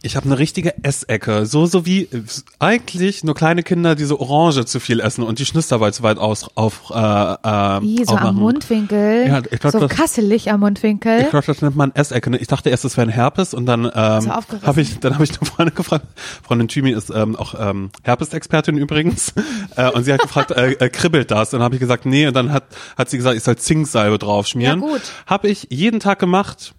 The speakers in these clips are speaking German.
Ich habe eine richtige Essecke, so so wie eigentlich nur kleine Kinder diese Orange zu viel essen und die Schnitzerball zu weit aus auf äh, äh, Wie, so aufmachen. am Mundwinkel. Ja, ich glaub, so das- kasselig am Mundwinkel. Ich glaube, das nennt man Essecke. Ich dachte erst, es wäre ein Herpes und dann ähm, habe ich, dann habe ich eine Freundin gefragt. Freundin Thymi ist ähm, auch ähm, Herpes-Expertin übrigens äh, und sie hat gefragt, äh, äh, kribbelt das? Und dann habe ich gesagt, nee. Und dann hat hat sie gesagt, ich soll Zinksalbe draufschmieren. Ja, gut. Habe ich jeden Tag gemacht.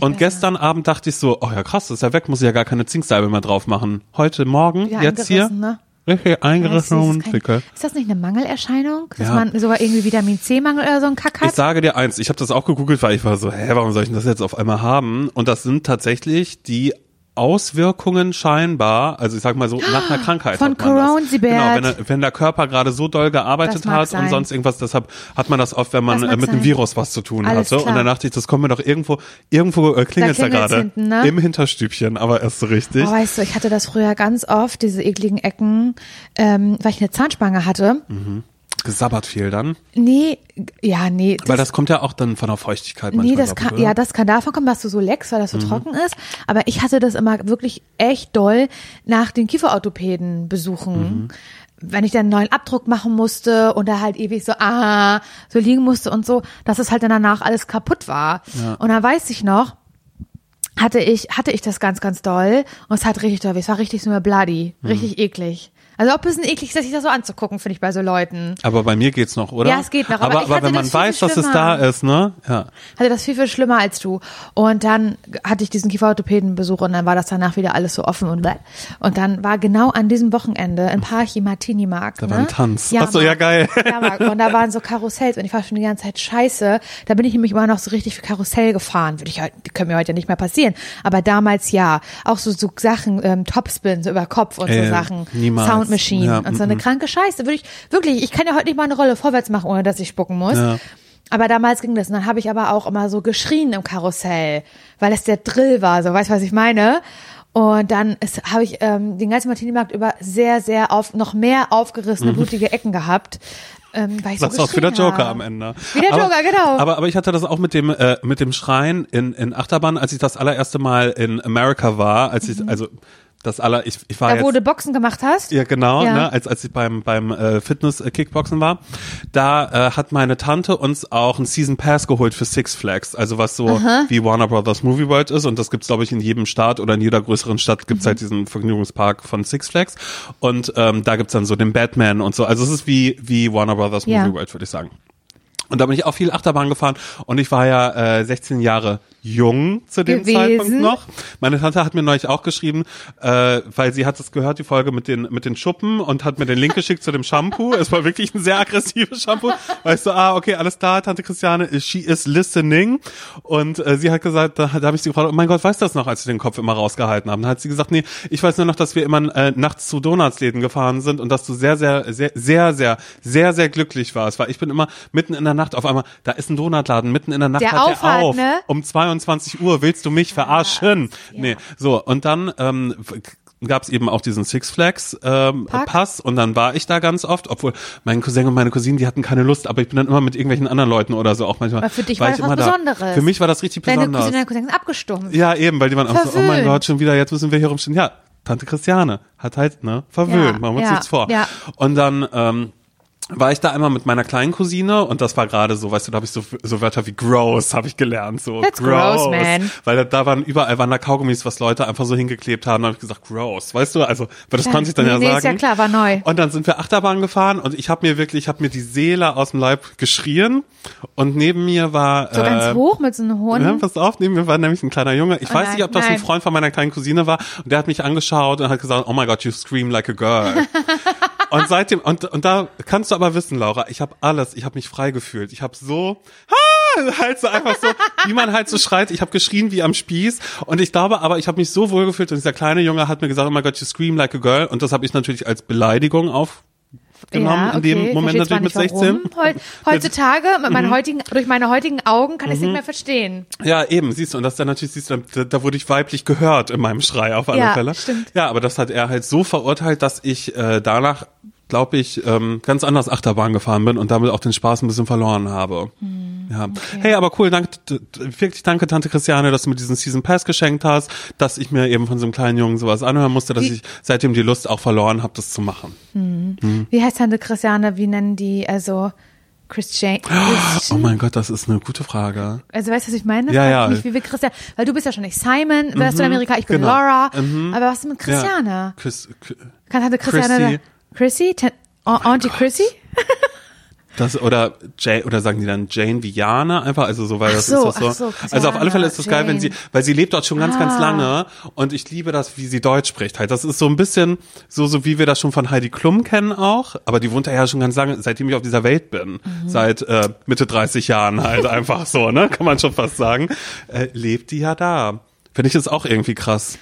Und gestern Abend dachte ich so, oh ja krass, das ist ja weg, muss ich ja gar keine Zinksalbe mehr drauf machen. Heute Morgen, Ja, jetzt hier, ne? richtig eingerissen und dicke. ist das nicht eine Mangelerscheinung? Dass Ja. man sogar irgendwie Vitamin C-Mangel oder so einen Kack Ich hat? sage dir eins, ich habe das auch gegoogelt, weil ich war so, hä, warum soll ich denn das jetzt auf einmal haben? Und das sind tatsächlich die Auswirkungen scheinbar, also ich sag mal so nach einer Krankheit. Von. Coronavirus. Genau, wenn, er- wenn der Körper gerade so doll gearbeitet hat sein. und sonst irgendwas, deshalb hat man das oft, wenn man äh, mit einem. Virus was zu tun Alles hatte. klar. Und dann dachte ich, das kommt mir doch irgendwo, irgendwo äh, klingelt da klingelt's gerade hinten, ne? im Hinterstübchen, aber erst so richtig. Oh, weißt du, ich hatte das früher ganz oft, diese ekligen Ecken, ähm, weil ich eine Zahnspange hatte. Gesabbert viel dann, Nee, ja, nee. weil das kommt ja auch dann von der Feuchtigkeit Nee, manchmal. das glaub ich, kann, oder? ja, das kann davon kommen, dass du so leckst, weil das Mhm. so trocken ist. Aber ich hatte das immer wirklich echt doll nach den Kieferorthopäden besuchen. Mhm. Wenn ich dann einen neuen Abdruck machen musste und da halt ewig so, ah, so liegen musste und so, dass es halt dann danach alles kaputt war. Und dann weiß ich noch, hatte ich, hatte ich das ganz, ganz doll und es hat richtig doll, weh. es war richtig so bloody, Mhm. richtig eklig. Also auch ein bisschen eklig, sich das so anzugucken, finde ich bei so Leuten. Aber bei mir geht's noch, oder? Ja, es geht noch, aber Aber, aber wenn man weiß, dass es da ist, ne? Ja. hatte das viel, viel schlimmer als du. Und dann hatte ich diesen Kieferorthopädenbesuch und dann war das danach wieder alles so offen und bläh. Und dann war genau an diesem Wochenende ein Parchi Martini Markt. Da ne? war ein Tanz. Ja, Ach so, ja, geil. Ja, Marc. und da waren so Karussells und ich war schon die ganze Zeit scheiße. Da bin ich nämlich immer noch so richtig für Karussell gefahren. Würde ich heute, können mir heute nicht mehr passieren. Aber damals ja. Auch so, so Sachen, ähm, Topspin, so über Kopf und Äh, so Sachen. niemals. Sound Machine Ja, und so eine kranke Scheiße. Würde ich, wirklich, ich kann ja heute nicht mal eine Rolle vorwärts machen, ohne dass ich spucken muss. Ja. Aber damals ging das. Und dann habe ich aber auch immer so geschrien im Karussell, weil es der Drill war. So, weißt du, was ich meine? Und dann habe ich ähm, den ganzen Martini-Markt über sehr, sehr auf, noch mehr aufgerissene, blutige Ecken gehabt. Ähm, weil ich so Mhm. Das ist auch wie der geschrien Joker habe. am Ende. Wie der aber, Joker, genau. Aber, aber ich hatte das auch mit dem, äh, mit dem Schreien in, in Achterbahn, als ich das allererste Mal in Amerika war, als ich, also das aller, ich, ich war Da, jetzt. wo du Boxen gemacht hast? Ja, genau, Ja. Ne, als, als ich beim, beim äh, Fitness-Kickboxen war. Da äh, hat meine Tante uns auch einen Season Pass geholt für Six Flags, also was so wie Warner Brothers Movie World ist und das gibt's glaube ich in jedem Staat oder in jeder größeren Stadt gibt's halt diesen Vergnügungspark von Six Flags und ähm, da gibt's dann so den Batman und so, also es ist wie, wie Warner Brothers Movie Ja. World, würde ich sagen. Und da bin ich auch viel Achterbahn gefahren und ich war ja äh, 16 Jahre jung zu dem Gewesen. Zeitpunkt noch. Meine Tante hat mir neulich auch geschrieben, äh, weil sie hat es gehört, die Folge mit den mit den Schuppen und hat mir den Link geschickt zu dem Shampoo. Es war wirklich ein sehr aggressives Shampoo. Weißt du, ah, okay, alles klar, Tante Christiane, she is listening. Und äh, sie hat gesagt, da, da habe ich sie gefragt, oh mein Gott, weißt du das noch, als sie den Kopf immer rausgehalten haben? Dann hat sie gesagt, nee, ich weiß nur noch, dass wir immer äh, nachts zu Donutsläden gefahren sind und dass du sehr, sehr, sehr, sehr, sehr, sehr, sehr glücklich warst. Weil ich bin immer mitten in der Nacht auf einmal, da ist ein Donutladen, mitten in der Nacht Der hat auf der auf. ne? Um 22 Uhr willst du mich verarschen? Nee, so und dann ähm, gab es eben auch diesen Six Flags ähm, Park. Pass und dann war ich da ganz oft, obwohl mein Cousin und meine Cousine, die hatten keine Lust, aber ich bin dann immer mit irgendwelchen anderen Leuten oder so auch manchmal. Aber für dich war ich das was immer da. Besonderes. Für mich war das richtig Deine besonders. Cousine, deine Cousine sind abgestumpft. Ja, eben, weil die waren auch so, oh mein Verwöhnt. Gott, schon wieder, jetzt müssen wir hier rumstehen. Ja, Tante Christiane hat halt, ne, verwöhnt, Ja, machen wir uns ja, nichts vor. ja. Und dann, ähm, war ich da einmal mit meiner kleinen Cousine und das war gerade so, weißt du, da habe ich so, so Wörter wie gross habe ich gelernt, so That's gross, man. weil da, da waren überall waren da Kaugummis, was Leute einfach so hingeklebt haben, da habe ich gesagt gross, weißt du, also, weil das Ja, konnte ich dann ja nee, sagen. ist ja klar, war neu. Und dann sind wir Achterbahn gefahren und ich habe mir wirklich, ich habe mir die Seele aus dem Leib geschrien und neben mir war So ganz äh, hoch mit so einem hohen. ja, pass auf, neben mir war nämlich ein kleiner Junge. Ich Oh weiß nein, nicht, ob das ein nein. Freund von meiner kleinen Cousine war. Und der hat mich angeschaut und hat gesagt, oh my God, you scream like a girl. und seitdem, und, und da kannst du aber wissen, Laura, ich habe alles, ich habe mich frei gefühlt. Ich habe so, ah, halt so einfach so, wie man halt so schreit. Ich habe geschrien wie am Spieß. Und ich glaube aber, ich habe mich so wohl gefühlt. Und dieser kleine Junge hat mir gesagt, oh my God, you scream like a girl. Und das habe ich natürlich als Beleidigung auf genommen in dem Moment natürlich mit zwar 16. nicht warum. Heu- Heutzutage, mit Mhm. meinen heutigen, durch meine heutigen Augen, kann ich es nicht mehr verstehen. Ja, eben, siehst du, und das dann natürlich, siehst du, da, da wurde ich weiblich gehört in meinem Schrei auf alle Ja, Fälle. stimmt. Ja, aber das hat er halt so verurteilt, dass ich äh, danach glaube ich, ähm, ganz anders Achterbahn gefahren bin und damit auch den Spaß ein bisschen verloren habe. Hm, ja. Hey, aber cool, danke, wirklich danke, Tante Christiane, dass du mir diesen Season Pass geschenkt hast, dass ich mir eben von so einem kleinen Jungen sowas anhören musste, dass Wie- ich seitdem die Lust auch verloren habe, das zu machen. Wie heißt Tante Christiane? Wie nennen die, also Christian? Oh mein Gott, das ist eine gute Frage. Also weißt du, was ich meine? Ja, ja. Mich, wie wir Christian, weil du bist ja schon nicht Simon, du in Amerika, ich bin genau. Laura. Mhm. Aber was ist mit Christiane? Ja. Chris, Chris- Kann Tante Christiane Chrissy. Tan- A- Auntie Chrissy? Das oder Jane oder sagen die dann Jane Viana einfach also so weil das so, ist das so. so, also auf alle Fälle ist es geil, wenn sie Jane. weil sie lebt dort schon ganz ganz Ah. lange und ich liebe das wie sie Deutsch spricht halt. Das ist so ein bisschen so so wie wir das schon von Heidi Klum kennen auch, aber die wohnt da ja schon ganz lange, seitdem ich auf dieser Welt bin, Mhm. seit äh, Mitte 30 Jahren halt einfach so, ne? Kann man schon fast sagen. Äh, lebt die ja da. Finde ich das auch irgendwie krass.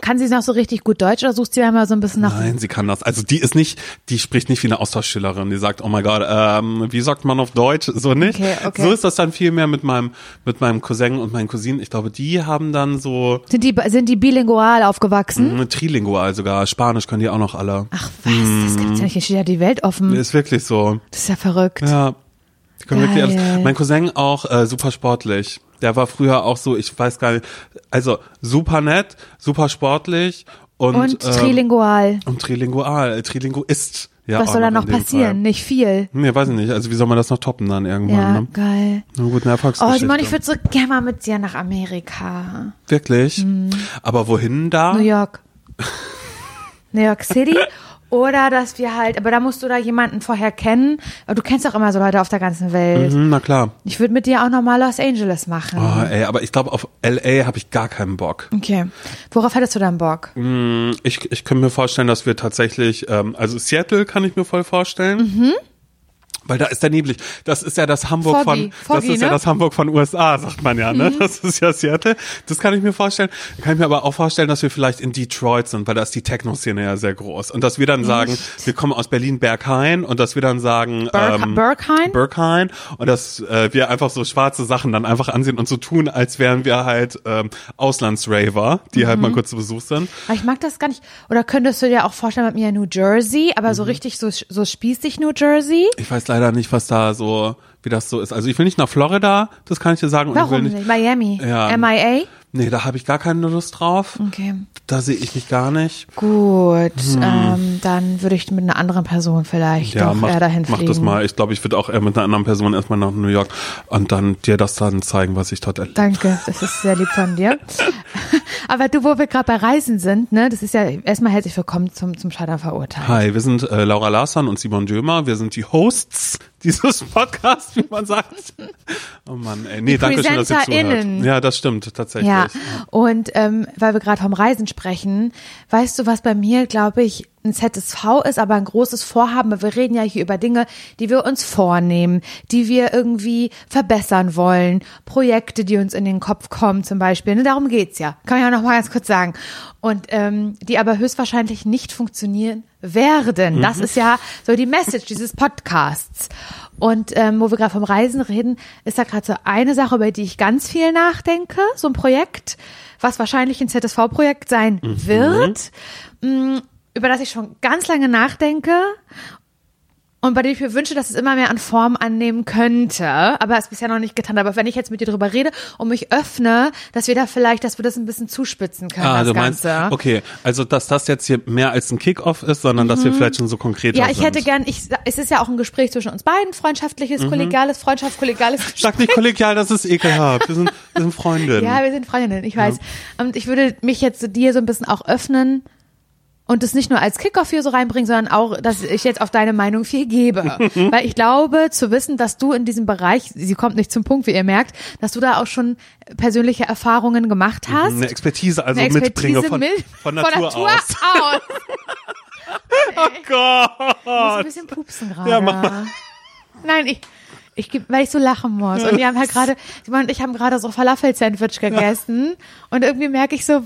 Kann sie noch so richtig gut Deutsch oder suchst du ja immer so ein bisschen nach? Nein, sie kann das. Also die ist nicht, die spricht nicht wie eine Austauschschülerin, die sagt, oh mein Gott, ähm, wie sagt man auf Deutsch? So nicht. Okay, okay. So ist das dann viel mehr mit meinem, mit meinem Cousin und meinen Cousinen. Ich glaube, die haben dann so Sind die, sind die bilingual aufgewachsen? mh, trilingual sogar. Spanisch können die auch noch alle. Ach was, das gibt's ja nicht. Hier steht ja die Welt offen. Ist wirklich so. Das ist ja verrückt. Ja. Die können wirklich alles. Mein Cousin auch äh, super sportlich. Der war früher auch so, ich weiß gar nicht, also super nett, super sportlich und, Und ähm, trilingual. und trilingual, Trilinguist. Ja, Was soll da noch passieren? Fall. Nicht viel. Nee, weiß ich nicht. Also wie soll man das noch toppen dann irgendwann? Ja, Ne? geil. Eine gute Oh, Erfolgsgeschichte. Simon, ich würde so gerne mal mit dir nach Amerika. Wirklich? Aber wohin da? New York. New York City. Oder dass wir halt, aber da musst du da jemanden vorher kennen. Aber du kennst doch immer so Leute auf der ganzen Welt. Mhm, na klar. Ich würde mit dir auch noch mal Los Angeles machen. Oh, ey, aber ich glaube, auf L.A. habe ich gar keinen Bock. Okay. Worauf hättest du dann Bock? Mm, Ich, ich könnte mir vorstellen, dass wir tatsächlich, ähm, also Seattle kann ich mir voll vorstellen. Mhm. Weil da ist der neblig. Das ist ja das Hamburg Foggy. von, das Foggy, ist ja ne? Mhm. das Hamburg von USA, sagt man ja, ne? Das ist ja Seattle. Das kann ich mir vorstellen. Kann ich mir aber auch vorstellen, dass wir vielleicht in Detroit sind, weil da ist die Techno-Szene ja sehr groß. Und dass wir dann sagen, wir kommen aus Berlin-Berghain und dass wir dann sagen, Berg- ähm, Berghain? Berghain und dass äh, wir einfach so schwarze Sachen dann einfach ansehen und so tun, als wären wir halt ähm, Auslandsraver, die halt mal Mhm. kurz zu Besuch sind. Aber ich mag das gar nicht. Oder könntest du dir auch vorstellen mit mir New Jersey, aber Mhm. so richtig so, so spießig New Jersey? Ich weiß leider nicht, was da so, wie das so ist. Also ich will nicht nach Florida, das kann ich dir sagen. und ich will Warum nicht? Miami? Ja. MIA? Nee, da habe ich gar keine Lust drauf. Okay. Da sehe ich mich gar nicht. Gut, ähm, dann würde ich mit einer anderen Person vielleicht Hm. Ja, doch mach, eher dahin mach fliegen. das mal. Ich glaube, ich würde auch eher mit einer anderen Person erstmal nach New York und dann dir das dann zeigen, was ich dort erlebe. Danke, das ist sehr lieb von dir. Aber du, wo wir gerade bei Reisen sind, ne, das ist ja erstmal herzlich willkommen zum, zum Scheitern verurteilt. Hi, wir sind äh, Laura Larsson und Simon Dömer. Wir sind die Hosts dieses Podcasts, wie man sagt. Oh Mann, ey. Nee, Die danke schön, dass ihr zuhört. Ja, das stimmt, tatsächlich. Ja, und ähm, weil wir gerade vom Reisen sprechen, weißt du, was bei mir, glaube ich, ein ZSV ist, aber ein großes Vorhaben. weil Wir reden ja hier über Dinge, die wir uns vornehmen, die wir irgendwie verbessern wollen, Projekte, die uns in den Kopf kommen zum Beispiel. Ne, darum geht's ja. Kann ich ja noch mal ganz kurz sagen. Und ähm, die aber höchstwahrscheinlich nicht funktionieren werden. Das ist ja so die Message dieses Podcasts. Und ähm, wo wir gerade vom Reisen reden, ist da gerade so eine Sache, über die ich ganz viel nachdenke, so ein Projekt, was wahrscheinlich ein ZSV-Projekt sein wird, mh, über das ich schon ganz lange nachdenke und bei dem ich mir wünsche, dass es immer mehr an Form annehmen könnte, aber es bisher noch nicht getan. Aber wenn ich jetzt mit dir drüber rede und mich öffne, dass wir da vielleicht, dass wir das ein bisschen zuspitzen können, Ah, das du meinst, Ganze. okay, also dass das jetzt hier mehr als ein Kickoff ist, sondern dass wir vielleicht schon so konkreter Mhm. Ja, ich sind. hätte gern, ich, es ist ja auch ein Gespräch zwischen uns beiden, freundschaftliches, kollegiales, Freundschaft, kollegiales Gespräch. Sag nicht kollegial, das ist ekelhaft. Wir sind, wir sind Freundinnen. Ja, wir sind Freundinnen, ich weiß. Und ich würde mich jetzt dir so ein bisschen auch öffnen und das nicht nur als Kickoff hier so reinbringen, sondern auch, dass ich jetzt auf deine Meinung viel gebe. Weil ich glaube, zu wissen, dass du in diesem Bereich, sie kommt nicht zum Punkt, wie ihr merkt, dass du da auch schon persönliche Erfahrungen gemacht hast. Eine Expertise also Eine mitbringe Expertise von, mit- von Natur, aus. aus. Oh Ich muss ein Gott. bisschen pupsen gerade. Ja, mach mal. Nein, ich, ich, weil ich so lachen muss. Und wir haben halt gerade, Simon und ich haben gerade so Falafel-Sandwich gegessen. Und irgendwie merke ich so,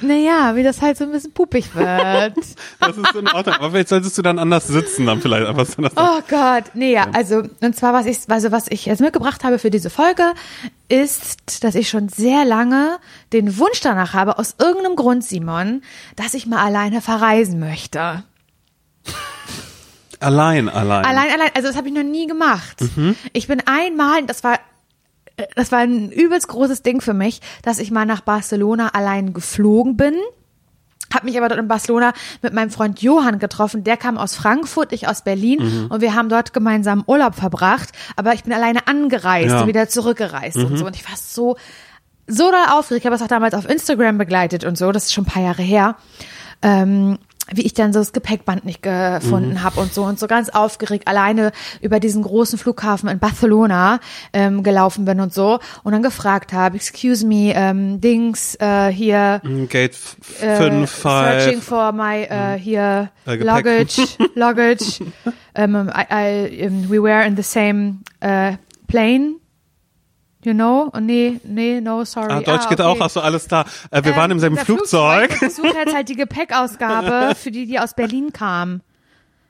naja, wie das halt so ein bisschen pupig wird. Das ist in Ordnung. Aber vielleicht solltest du dann anders sitzen, dann vielleicht einfach so. Oh Gott, nee, ja, also, und zwar, was ich, also, was ich jetzt mitgebracht habe für diese Folge, ist, dass ich schon sehr lange den Wunsch danach habe, aus irgendeinem Grund, Simon, dass ich mal alleine verreisen möchte. Allein, allein. Allein, allein. Also das habe ich noch nie gemacht. Ich bin einmal, das war das war ein übelst großes Ding für mich, dass ich mal nach Barcelona allein geflogen bin. Hab mich aber dort in Barcelona mit meinem Freund Johann getroffen. Der kam aus Frankfurt, ich aus Berlin und wir haben dort gemeinsam Urlaub verbracht. Aber ich bin alleine angereist Ja. und wieder zurückgereist und so. Und ich war so, so doll aufgeregt. Ich habe es auch damals auf Instagram begleitet und so. Das ist schon ein paar Jahre her. Ähm, wie ich dann so das Gepäckband nicht gefunden Mhm. habe und so und so ganz aufgeregt alleine über diesen großen Flughafen in Barcelona ähm, gelaufen bin und so und dann gefragt habe, excuse me, ähm, Dings äh, hier Gate äh, 5, searching 5. for my äh, hier Äh, luggage, luggage. um, I, I, um, we were in the same äh, plane. You know? Oh, nee, nee, no, sorry. Ah, Deutsch geht auch, hast du alles da. Äh, wir waren im selben der Flugzeug. Ich besucht jetzt halt die Gepäckausgabe für die, die aus Berlin kam.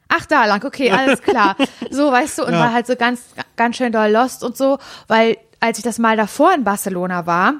Ach, da lang, okay, alles klar. So, weißt du, und Ja. war halt so ganz, ganz schön doll lost und so, weil als ich das mal davor in Barcelona war,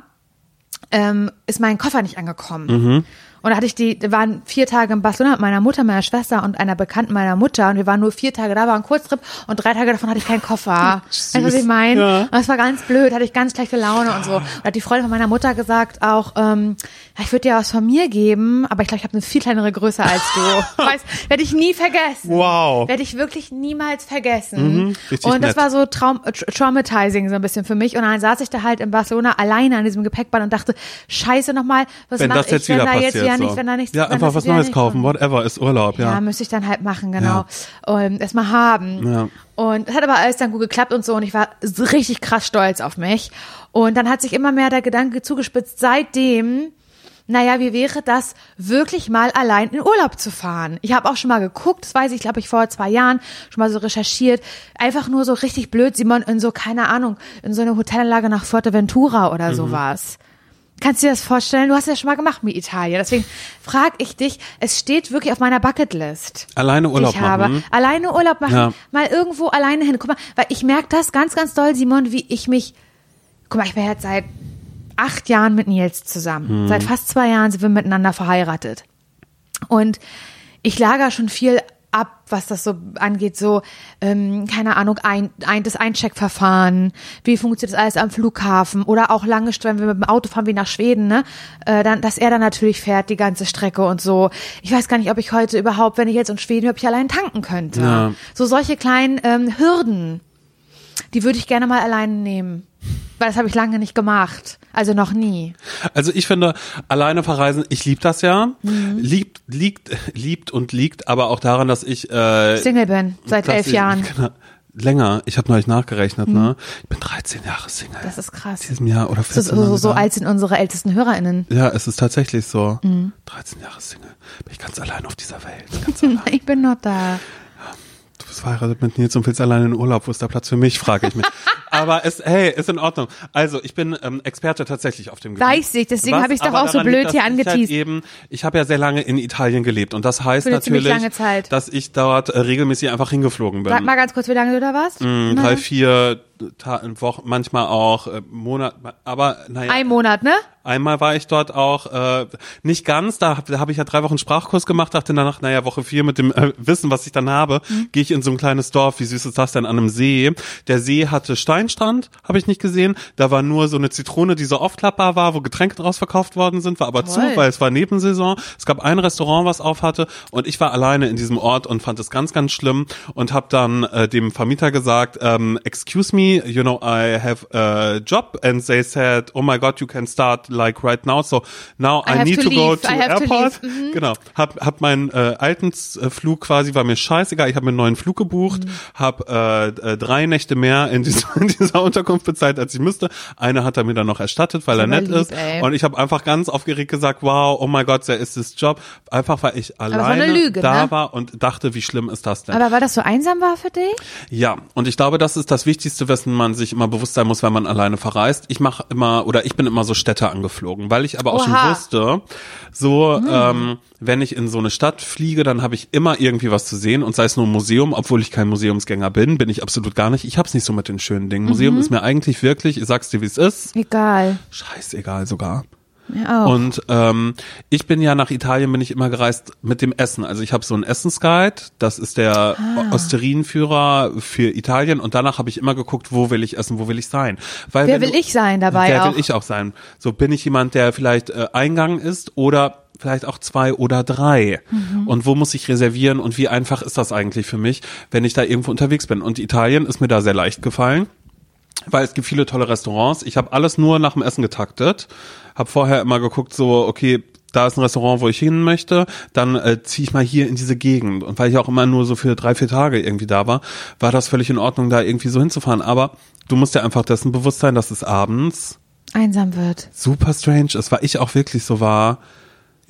ähm, ist mein Koffer nicht angekommen. Mhm. Und da hatte ich die, waren vier Tage in Barcelona mit meiner Mutter, meiner Schwester und einer Bekannten meiner Mutter und wir waren nur vier Tage da, war ein Kurztrip und drei Tage davon hatte ich keinen Koffer. Weißt du, was ich meine? Ja. Und das war ganz blöd, hatte ich ganz schlechte Laune und so. Und hat die Freundin von meiner Mutter gesagt auch, ähm, ich würde dir was von mir geben, aber ich glaube, ich habe eine viel kleinere Größe als du. weißt, werde ich nie vergessen. Wow. Werde ich wirklich niemals vergessen. Mhm, und das nett. war so traum tra traumatizing so ein bisschen für mich. Und dann saß ich da halt in Barcelona alleine an diesem Gepäckband und dachte, scheiße nochmal, was mache ich, wenn da passiert. jetzt so. nicht, wenn da nichts ja, einfach was Neues kaufen, whatever, ist Urlaub, Ja, ja. müsste ich dann halt machen, genau. Und erstmal haben. Ja. Und es hat aber alles dann gut geklappt und so. Und ich war so richtig krass stolz auf mich. Und dann hat sich immer mehr der Gedanke zugespitzt, seitdem, naja, wie wäre das, wirklich mal allein in Urlaub zu fahren? Ich habe auch schon mal geguckt, das weiß ich, glaube ich, vor zwei Jahren schon mal so recherchiert. Einfach nur so richtig blöd, Simon, in so, keine Ahnung, in so eine Hotelanlage nach Fuerteventura oder sowas. Kannst du dir das vorstellen? Du hast ja schon mal gemacht mit Italien. Deswegen frage ich dich, es steht wirklich auf meiner Bucketlist Alleine Urlaub ich habe. machen. Alleine Urlaub machen, Ja. mal irgendwo alleine hin. Guck mal, weil ich merke das ganz, ganz doll, Simon, wie ich mich. Guck mal, ich bin jetzt seit acht Jahren mit Nils zusammen. Seit fast zwei Jahren sind wir miteinander verheiratet. Und ich lager schon viel ab, was das so angeht, so, ähm, keine Ahnung, ein, ein, das Eincheckverfahren, wie funktioniert das alles am Flughafen oder auch lange Strecken, wenn wir mit dem Auto fahren wie nach Schweden, ne, äh, dann, dass er dann natürlich fährt, die ganze Strecke und so. Ich weiß gar nicht, ob ich heute überhaupt, wenn ich jetzt in Schweden ob ich allein tanken könnte. Ja. So solche kleinen ähm, Hürden, die würde ich gerne mal alleine nehmen. Weil das habe ich lange nicht gemacht. Also noch nie. Also ich finde, alleine verreisen, ich lieb das ja. Mhm. Liebt, liegt, liebt und liegt aber auch daran, dass ich äh, Single bin, seit elf ich, Jahren. Mhm. Genau, länger. Ich habe neulich nachgerechnet, ne? Ich bin 13 Jahre Single. Das ist krass. In diesem Jahr oder So, 14 so, so, so alt sind unsere ältesten HörerInnen. Ja, es ist tatsächlich so. Mhm. 13 Jahre Single. Bin ich ganz allein auf dieser Welt. Ganz allein. Ich bin noch da. Bist verheiratet mit Nils und willst allein in Urlaub. Wo ist der Platz für mich, frage ich mich. Aber es, hey, ist in Ordnung. Also, ich bin ähm, Experte tatsächlich auf dem Gebiet. Weiß ich, deswegen habe ich doch auch so blöd liegt, hier ich halt angeteased. eben, ich habe ja sehr lange in Italien gelebt und das heißt natürlich, dass ich dort äh, regelmäßig einfach hingeflogen bin. Sag mal ganz kurz, wie lange du da warst? Mm, drei, vier Wochen, manchmal auch äh, Monat, aber naja. Ein Monat, ne? Einmal war ich dort auch, äh, nicht ganz, da habe hab ich ja drei Wochen Sprachkurs gemacht, dachte danach, naja, Woche vier mit dem äh, Wissen, was ich dann habe, Mhm. gehe ich in so ein kleines Dorf, wie süß ist das denn, an einem See. Der See hatte Steinstrand, habe ich nicht gesehen, da war nur so eine Zitrone, die so aufklappbar war, wo Getränke draus verkauft worden sind, war aber zu, Toll. weil es war Nebensaison. Es gab ein Restaurant, was auf hatte und ich war alleine in diesem Ort und fand es ganz, ganz schlimm und habe dann äh, dem Vermieter gesagt, ähm, excuse me, you know, I have a job and they said, oh my God, you can start like right now, so now I I, need to to, go to to airport. leave. Mhm. Genau, hab, hab meinen äh, alten äh, Flug quasi, war mir scheißegal, ich habe mir einen neuen Flug gebucht, Mhm. hab äh, äh, drei Nächte mehr in, diesem, in dieser Unterkunft bezahlt, als ich müsste. Eine hat er mir dann noch erstattet, weil er nett lieb, ist. ey. Und ich habe einfach ganz aufgeregt gesagt, wow, oh my Gott, there is this job. Einfach weil ich alleine Lüge, da ne? war und dachte, wie schlimm ist das denn? Aber weil das so einsam war für dich? Ja, und ich glaube, das ist das Wichtigste, wessen man sich immer bewusst sein muss, wenn man alleine verreist. Ich mache immer oder ich bin immer so Städte angeflogen, weil ich aber auch Oha. schon wusste, so ähm, wenn ich in so eine Stadt fliege, dann habe ich immer irgendwie was zu sehen und sei es nur ein Museum, obwohl ich kein Museumsgänger bin, bin ich absolut gar nicht. Ich hab's nicht so mit den schönen Dingen. Museum ist mir eigentlich wirklich, ich sag's dir, wie es ist, Egal. scheißegal sogar. Auch. Und ähm, ich bin ja nach Italien bin ich immer gereist mit dem Essen. Also ich habe so einen Essensguide, das ist der Ah. Osterinführer für Italien und danach habe ich immer geguckt, wo will ich essen, wo will ich sein. Weil Wer will du- ich sein dabei Wer will ich auch sein? So bin ich jemand, der vielleicht äh, Eingang ist oder vielleicht auch zwei oder drei. Mhm. Und wo muss ich reservieren und wie einfach ist das eigentlich für mich, wenn ich da irgendwo unterwegs bin? Und Italien ist mir da sehr leicht gefallen weil es gibt viele tolle Restaurants. Ich habe alles nur nach dem Essen getaktet. Habe vorher immer geguckt, so, okay, da ist ein Restaurant, wo ich hin möchte, dann äh, ziehe ich mal hier in diese Gegend. Und weil ich auch immer nur so für drei, vier Tage irgendwie da war, war das völlig in Ordnung, da irgendwie so hinzufahren. Aber du musst dir einfach dessen bewusst sein, dass es abends Einsam wird. super strange ist, weil ich auch wirklich so war,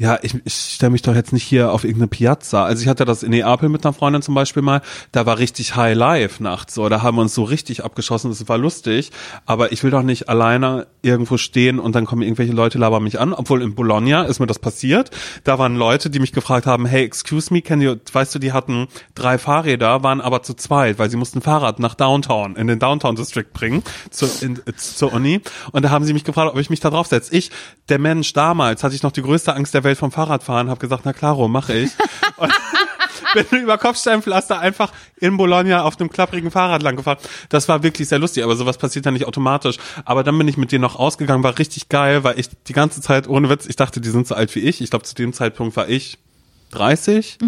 ja, ich, ich stelle mich doch jetzt nicht hier auf irgendeine Piazza. Also ich hatte das in Neapel mit einer Freundin zum Beispiel mal, da war richtig High Life nachts, so, da haben wir uns so richtig abgeschossen, das war lustig, aber ich will doch nicht alleine irgendwo stehen und dann kommen irgendwelche Leute, labern mich an, obwohl in Bologna ist mir das passiert, da waren Leute, die mich gefragt haben, hey, excuse me, can you, weißt du, die hatten drei Fahrräder, waren aber zu zweit, weil sie mussten Fahrrad nach Downtown, in den Downtown District bringen, zu, in, äh, zur Uni, und da haben sie mich gefragt, ob ich mich da draufsetze. Ich, der Mensch damals, hatte ich noch die größte Angst der Welt vom Fahrradfahren, habe gesagt, na klaro, mache ich. Und bin über Kopfsteinpflaster einfach in Bologna auf einem klapprigen Fahrrad lang gefahren. Das war wirklich sehr lustig, aber sowas passiert ja nicht automatisch. Aber dann bin ich mit denen noch ausgegangen, war richtig geil, weil ich die ganze Zeit, ohne Witz, ich dachte, die sind so alt wie ich. Ich glaube, zu dem Zeitpunkt war ich 30.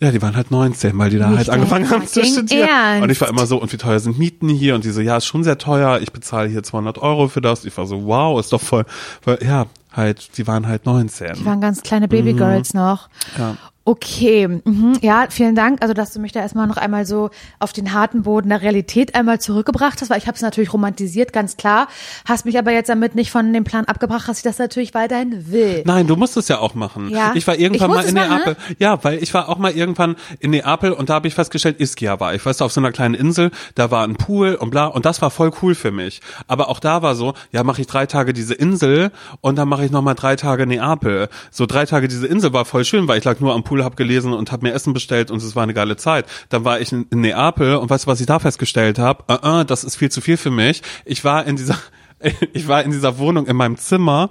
Ja, die waren halt 19, weil die da Nicht halt angefangen haben zu studieren. Ernst? Und ich war immer so, und wie teuer sind Mieten hier? Und die so, ja, ist schon sehr teuer. Ich bezahle hier 200 Euro für das. Ich war so, wow, ist doch voll, voll ja, halt, die waren halt 19. Die waren ganz kleine Babygirls noch. Mhm. Ja. Okay, mhm. ja, vielen Dank. Also, dass du mich da erstmal noch einmal so auf den harten Boden der Realität einmal zurückgebracht hast, weil ich habe es natürlich romantisiert, ganz klar. Hast mich aber jetzt damit nicht von dem Plan abgebracht, dass ich das natürlich weiterhin will. Nein, du musst es ja auch machen. Ja. Ich war irgendwann Ich mal in machen, Neapel. Ja, weil ich war auch mal irgendwann in Neapel und da habe ich festgestellt, Ischia war ich. Weißt du, auf so einer kleinen Insel, da war ein Pool und bla und das war voll cool für mich. Aber auch da war so, ja, mache ich drei Tage diese Insel und dann mache ich noch mal drei Tage Neapel. So drei Tage diese Insel war voll schön, weil ich lag nur am Pool, hab gelesen und hab mir Essen bestellt und es war eine geile Zeit. Dann war ich in, Neapel und weißt du, was ich da festgestellt habe? Uh, uh, das ist viel zu viel für mich. Ich war in dieser ich war in dieser Wohnung in meinem Zimmer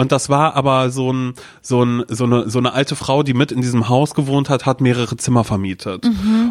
und das war aber so ein so ein so eine so eine alte Frau, die mit in diesem Haus gewohnt hat, hat mehrere Zimmer vermietet.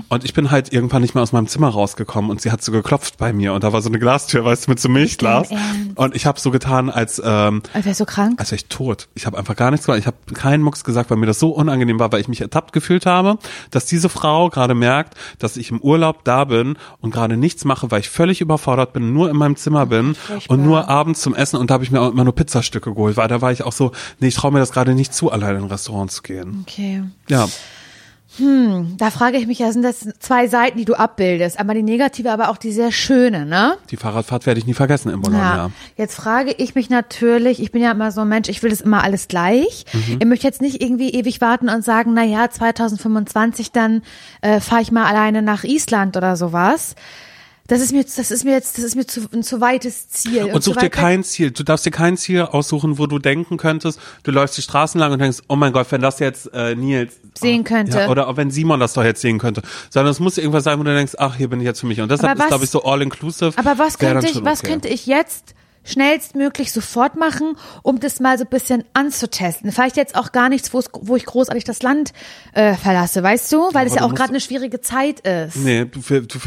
Und ich bin halt irgendwann nicht mehr aus meinem Zimmer rausgekommen und sie hat so geklopft bei mir und da war so eine Glastür, weißt du, mit so Milchglas und ich habe so getan, als ähm, Als wärst du krank? als wäre ich tot. Ich habe einfach gar nichts gemacht. Ich habe keinen Mucks gesagt, weil mir das so unangenehm war, weil ich mich ertappt gefühlt habe, dass diese Frau gerade merkt, dass ich im Urlaub da bin und gerade nichts mache, weil ich völlig überfordert bin, nur in meinem Zimmer bin furchtbar. und nur abends zum Essen und da habe ich mir auch immer nur Pizzastücke geholt, weil da war ich auch so, nee, ich traue mir das gerade nicht zu, alleine in ein Restaurant zu gehen. Okay. Ja. Da frage ich mich ja, sind das zwei Seiten, die du abbildest? Einmal die negative, aber auch die sehr schöne, ne? Die Fahrradfahrt werde ich nie vergessen in Bologna. Ja. Jetzt frage ich mich natürlich, ich bin ja immer so ein Mensch, ich will das immer alles gleich. Mhm. Ich möchte jetzt nicht irgendwie ewig warten und sagen, na ja, 2025 dann äh, fahre ich mal alleine nach Island oder sowas. Das ist mir, das ist mir jetzt, das ist mir zu, ein zu weites Ziel. Und zu such dir kein Ziel. Du darfst dir kein Ziel aussuchen, wo du denken könntest, du läufst die Straßen lang und denkst, oh mein Gott, wenn das jetzt äh, Nils Sehen könnte. Ja, oder auch wenn Simon das doch jetzt sehen könnte. Sondern es muss irgendwas sein, wo du denkst, ach, hier bin ich jetzt für mich. Und deshalb Aber ist, was- glaube ich, so all-inclusive. Aber was könnte ich, was okay. könnte ich jetzt schnellstmöglich sofort machen, um das mal so ein bisschen anzutesten? Vielleicht jetzt auch gar nichts, wo ich großartig das Land äh, verlasse, weißt du? Weil es ja auch gerade eine schwierige Zeit ist. Nee, du, du,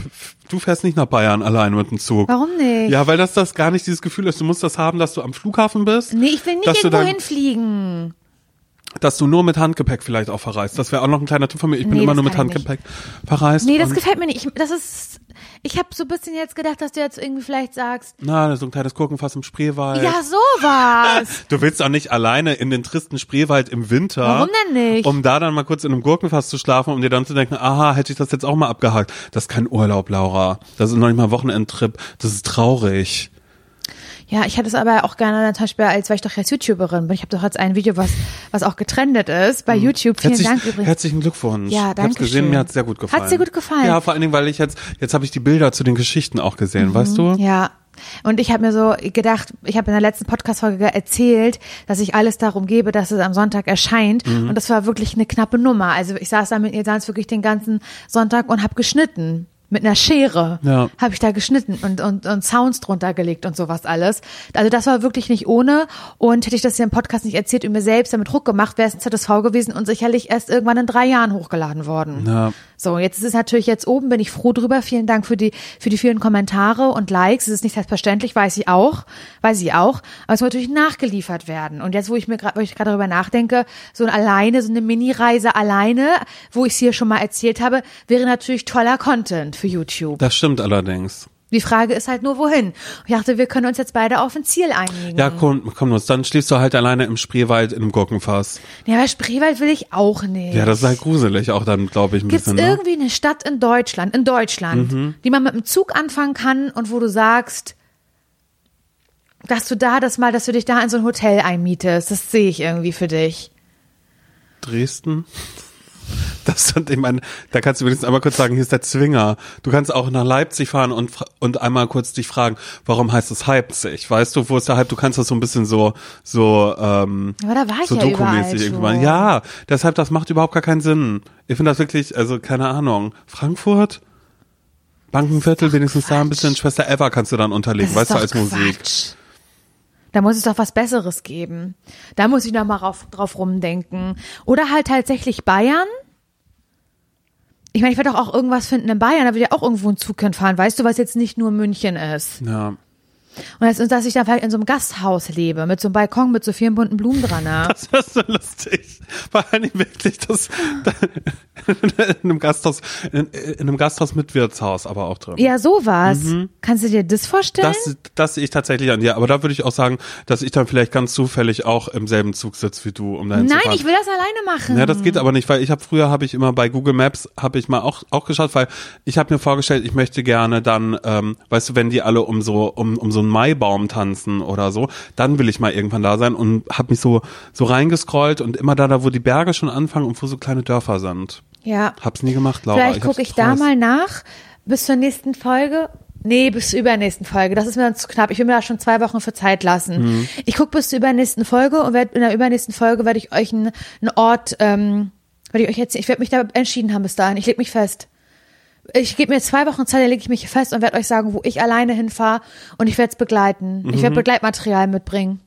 du fährst nicht nach Bayern alleine mit dem Zug. Warum nicht? Ja, weil das das gar nicht dieses Gefühl ist. Du musst das haben, dass du am Flughafen bist. Nee, ich will nicht irgendwo hinfliegen. Dass du nur mit Handgepäck vielleicht auch verreist. Das wäre auch noch ein kleiner Tipp von mir. Ich bin Nee, immer nur mit. Handgepäck verreist. Nee, das gefällt mir nicht. Ich, das ist, ich habe so ein bisschen jetzt gedacht, dass du jetzt irgendwie vielleicht sagst, Na, so ein kleines Gurkenfass im Spreewald. ja, sowas. Du willst auch nicht alleine in den tristen Spreewald im Winter. Warum denn nicht? Um da dann mal kurz in einem Gurkenfass zu schlafen, um dir dann zu denken, aha, hätte ich das jetzt auch mal abgehakt. Das ist kein Urlaub, Laura. Das ist noch nicht mal ein Wochenendtrip. Das ist traurig. Ja, ich hätte es aber auch gerne zum Beispiel, als weil ich doch jetzt YouTuberin bin. Ich habe doch jetzt ein Video, was, was auch getrendet ist bei YouTube. Vielen Herzlich, Dank übrigens. Herzlichen Glückwunsch. Ja, Ich hab's danke gesehen, mir hat's sehr gut gefallen. Hat's dir gut gefallen? Ja, vor allen Dingen, weil ich jetzt, jetzt habe ich die Bilder zu den Geschichten auch gesehen, weißt du? Mhm. Ja. Und ich habe mir so gedacht, ich habe in der letzten Podcast-Folge erzählt, dass ich alles darum gebe, dass es am Sonntag erscheint. Mhm. Und das war wirklich eine knappe Nummer. Also ich saß da mit ihr, saß wirklich den ganzen Sonntag und habe geschnitten. Mit einer Schere Ja. habe ich da geschnitten und, und, und Sounds drunter gelegt und sowas alles. Also das war wirklich nicht ohne. Und hätte ich das hier im Podcast nicht erzählt und mir selbst damit Druck gemacht, wäre es ein ZSV gewesen und sicherlich erst irgendwann in drei Jahren hochgeladen worden. Ja. So, jetzt ist es natürlich jetzt oben, bin ich froh drüber. Vielen Dank für die, für die vielen Kommentare und Likes. Es ist nicht selbstverständlich, weiß ich auch, weiß ich auch. Aber es muss natürlich nachgeliefert werden. Und jetzt, wo ich mir gerade, wo ich gerade darüber nachdenke, so ein alleine, so eine Mini-Reise alleine, wo ich es hier schon mal erzählt habe, wäre natürlich toller Content für YouTube. Das stimmt allerdings. Die Frage ist halt nur, wohin. Ich dachte, wir können uns jetzt beide auf ein Ziel einigen. Ja, komm, komm los, dann schläfst du halt alleine im Spreewald in einem Gurkenfass. Ja, aber Spreewald will ich auch nicht. Ja, das ist halt gruselig auch dann, glaube ich, ein Gibt es bisschen. Ne? irgendwie eine Stadt in Deutschland, in Deutschland, Mhm. die man mit dem Zug anfangen kann und wo du sagst, dass du da das mal, dass du dich da in so ein Hotel einmietest, das sehe ich irgendwie für dich. Dresden? Das ich meine, da kannst du wenigstens einmal kurz sagen, hier ist der Zwinger. Du kannst auch nach Leipzig fahren und, und einmal kurz dich fragen, warum heißt es Leipzig? Weißt du, wo ist der Hype? Du kannst das so ein bisschen so, so, ähm, Aber da war ich so ja dokumäßig irgendwann. Ja, deshalb, das macht überhaupt gar keinen Sinn. Ich finde das wirklich, also, keine Ahnung. Frankfurt? Bankenviertel, wenigstens da ein bisschen Schwester Eva kannst du dann unterlegen, weißt du, als Musik. Quatsch. Da muss es doch was Besseres geben. Da muss ich noch mal rauf, drauf rumdenken. Oder halt tatsächlich Bayern. Ich meine, ich werde doch auch irgendwas finden in Bayern, da würde ja auch irgendwo ein Zug hinfahren, weißt du, was jetzt nicht nur München ist. Ja. Und das, und dass ich dann vielleicht in so einem Gasthaus lebe, mit so einem Balkon mit so vielen bunten Blumen dran. ne? Das ist so lustig. Vor allem wirklich das in einem Gasthaus, in, in einem Gasthaus mit Wirtshaus aber auch drin. Ja, sowas. Kannst du dir das vorstellen? Das, das sehe ich tatsächlich an dir. Aber da würde ich auch sagen, dass ich dann vielleicht ganz zufällig auch im selben Zug sitze wie du, um dahin zu Nein, fahren. ich will das alleine machen. Ja, das geht aber nicht, weil ich habe früher habe ich immer bei Google Maps habe ich mal auch auch geschaut, weil ich habe mir vorgestellt, ich möchte gerne dann, ähm, weißt du, wenn die alle um so um, um so einen Maibaum tanzen oder so, dann will ich mal irgendwann da sein und habe mich so so reingescrollt und immer da, da wo die Berge schon anfangen und wo so kleine Dörfer sind. ja. Hab's nie gemacht, Laura. Vielleicht hab's gucke ich da mal nach bis zur nächsten Folge. Nee, bis zur übernächsten Folge. Das ist mir dann zu knapp. Ich will mir da schon zwei Wochen für Zeit lassen. Mhm. Ich gucke bis zur übernächsten Folge und werd, in der übernächsten Folge werde ich euch einen, einen Ort, ähm, werde ich euch jetzt, ich werde mich da entschieden haben bis dahin. Ich leg mich fest. Ich gebe mir zwei Wochen Zeit, dann lege ich mich fest und werde euch sagen, wo ich alleine hinfahre und ich werde es begleiten. Ich Mhm. werde Begleitmaterial mitbringen.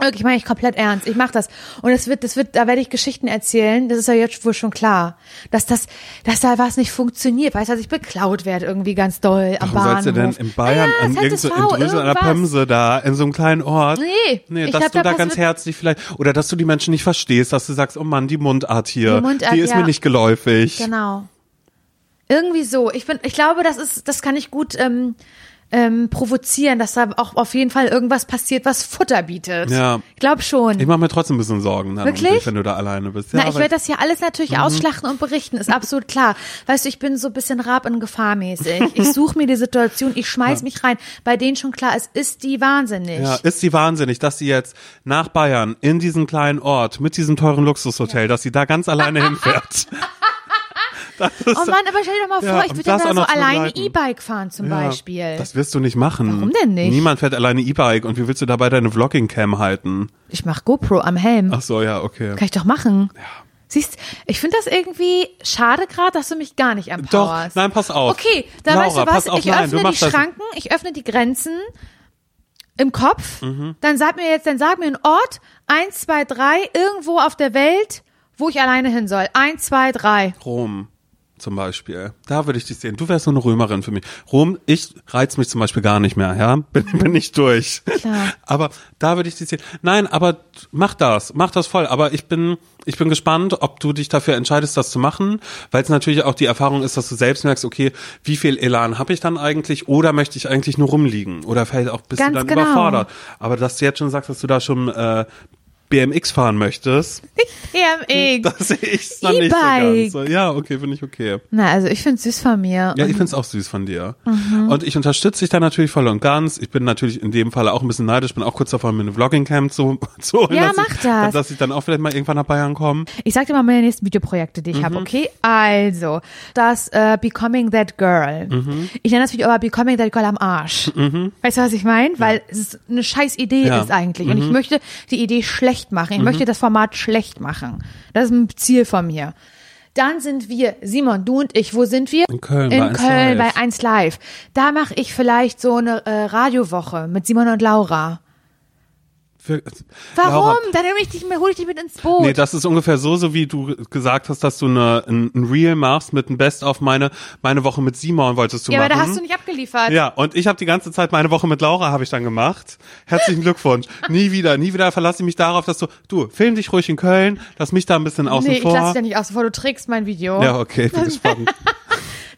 Wirklich, meine ich komplett ernst. Ich mache das. Und es wird, das wird, da werde ich Geschichten erzählen. Das ist ja jetzt wohl schon klar, dass das, dass da was nicht funktioniert. Weißt du, dass ich beklaut werde irgendwie ganz doll am Warum Bahnhof. sollst du denn in Bayern Ja, an das irgend so, in Drösel an der. Pemse da, in so einem kleinen Ort? Nee, Nee, ich dass glaub, du da da ganz herzlich vielleicht, oder dass du die Menschen nicht verstehst, dass du sagst, oh Mann, die Mundart hier, Die Mundart, die ist ja. mir nicht geläufig. Genau. Irgendwie so. Ich bin, ich glaube, das ist, das kann ich gut ähm, ähm, provozieren, dass da auch auf jeden Fall irgendwas passiert, was Futter bietet. Ja. Ich glaube schon. Ich mache mir trotzdem ein bisschen Sorgen dann Wirklich? wenn du da alleine bist. Ja, Na, ich werde das hier alles natürlich Mhm. ausschlachten und berichten, ist absolut klar. Weißt du, ich bin so ein bisschen Rab in Gefahr mäßig. Ich suche mir die Situation, ich schmeiß mich rein. Bei denen schon klar, es ist die wahnsinnig. ja, ist sie wahnsinnig, dass sie jetzt nach Bayern in diesen kleinen Ort mit diesem teuren Luxushotel, dass sie da ganz alleine hinfährt. Oh Mann, aber stell dir doch mal Ja, vor, ich würde dann da so alleine. E-Bike fahren zum Ja, Beispiel. Das wirst du nicht machen. Warum denn nicht? Niemand fährt alleine E-Bike und wie willst du dabei deine Vlogging-Cam halten? Ich mach GoPro am Helm. Ach so, ja, okay. Kann ich doch machen. Siehst, ich finde das irgendwie schade gerade, dass du mich gar nicht Doch, empowerst. nein, pass auf. Okay, dann Laura, weißt du was, auf, ich nein, öffne die das- Schranken, ich öffne die Grenzen im Kopf. Mhm. Dann sag mir jetzt, dann sag mir einen Ort, eins, zwei, drei, irgendwo auf der Welt, wo ich alleine hin soll. Eins, zwei, drei. Rom zum Beispiel. Da würde ich dich sehen. Du wärst so eine Römerin für mich. Rom, ich reiz mich zum Beispiel gar nicht mehr, ja. Bin, bin nicht durch. Klar. Aber da würde ich dich sehen. Nein, aber mach das. Mach das voll. Aber ich bin, ich bin gespannt, ob du dich dafür entscheidest, das zu machen, weil es natürlich auch die Erfahrung ist, dass du selbst merkst, okay, wie viel Elan habe ich dann eigentlich oder möchte ich eigentlich nur rumliegen? Oder vielleicht auch bist Ganz du dann genau. überfordert. Aber dass du jetzt schon sagst, dass du da schon äh, BMX fahren möchtest, PMX. das sehe ich noch nicht so ganz. So, Ja, okay, finde ich okay. Na, also ich find's süß von mir. Ja, ich find's auch süß von dir. Mhm. Und ich unterstütze dich da natürlich voll und ganz. Ich bin natürlich in dem Fall auch ein bisschen neidisch, bin auch kurz davor, mir eine Vlogging-Cam zu, zu holen, Ja, mach ich, das. Dass ich dann auch vielleicht mal irgendwann nach Bayern komme. Ich sag dir mal meine nächsten Videoprojekte, die ich Mhm. habe, okay? Also, das äh, Becoming That Girl. Mhm. Ich nenne das Video aber Becoming That Girl am Arsch. Weißt du, was ich meine? Weil es eine scheiß Idee Ja. Mhm. ist eigentlich. Und ich möchte die Idee schlecht machen. Ich möchte das Format schlecht machen. Das ist ein Ziel von mir. Dann sind wir, Simon, du und ich, wo sind wir? In Köln, In bei 1 Köln Live. bei 1 Live. Da mache ich vielleicht so eine äh, Radiowoche mit Simon und Laura. Warum? Laura, Dann nehme ich dich, hol ich dich mit ins Boot. Nee, das ist ungefähr so, so wie du gesagt hast, dass du eine, ein, ein Reel machst mit einem Best auf meine, meine Woche mit Simon wolltest du ja, machen. aber da hast du nicht abgeliefert. Ja, und ich habe die ganze Zeit meine Woche mit Laura habe ich dann gemacht. Herzlichen Glückwunsch. nie wieder, nie wieder verlasse ich mich darauf, dass du, du, film dich ruhig in Köln, lass mich da ein bisschen außen nee, ich vor. lasse dich ja nicht aus, bevor du trägst mein Video. ja, okay, bin gespannt.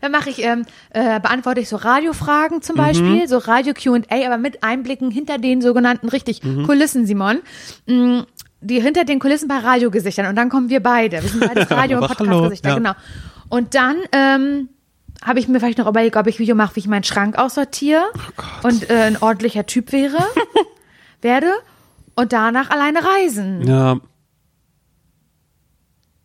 Dann mache ich, ähm, äh, beantworte ich so Radiofragen Mhm. zum Beispiel, so Radio Q&A, aber mit Einblicken hinter den sogenannten richtig Mhm. Kulissen, Simon. Mm, Die hinter den Kulissen bei Radiogesichtern und dann kommen wir beide. Wir sind beide Radio- und Podcast-Gesichter, ja. genau. Und dann ähm, habe ich mir vielleicht noch überlegt, ob ich Video mache, wie ich meinen Schrank aussortiere Oh und äh, ein ordentlicher Typ wäre, werde und danach alleine reisen. Ja,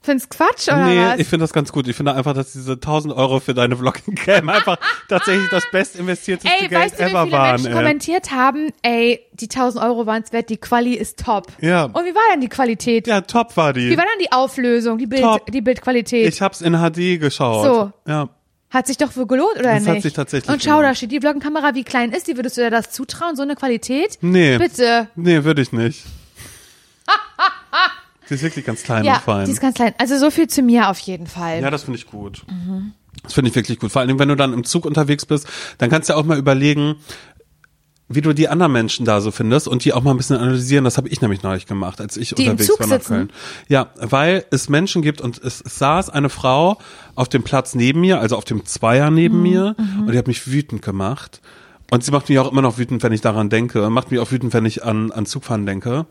Findest Quatsch oder nee, was? ich finde das ganz gut. Ich finde einfach, dass diese 1000 Euro für deine Vlogging-Cam einfach tatsächlich das best investierteste Ey, Geld weißt du, wie ever viele waren. Menschen ey. kommentiert haben, ey, die 1000 Euro waren es wert, die Quali ist top. Ja. Und wie war denn die Qualität? Ja, top war die. Wie war denn die Auflösung, die, Bild, Top. die Bildqualität? Ich hab's in HD geschaut. So. Ja. hat sich doch wohl gelohnt, oder Das nicht? hat sich tatsächlich Und schau, da steht die Vloggenkamera, wie klein ist die? Würdest du dir das zutrauen, so eine Qualität? Nee. Bitte. Nee, würde ich nicht. die ist wirklich ganz klein Ja, und fein. die ist ganz klein. Also so viel zu mir auf jeden Fall. Ja, das finde ich gut. Das finde ich wirklich gut. Vor allem, wenn du dann im Zug unterwegs bist, dann kannst du ja auch mal überlegen, wie du die anderen Menschen da so findest und die auch mal ein bisschen analysieren. Das habe ich nämlich neulich gemacht, als ich Die im unterwegs Zug war nach sitzen? Köln. Ja, weil es Menschen gibt und es, saß eine Frau auf dem Platz neben mir, also auf dem Zweier Mhm, neben mir und die hat mich wütend gemacht. Und sie macht mich auch immer noch wütend, wenn ich daran denke. Macht mich auch wütend, wenn ich an, an Zugfahren denke.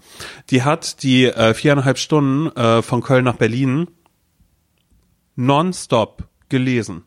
Die hat die äh, viereinhalb Stunden äh, von Köln nach Berlin nonstop gelesen.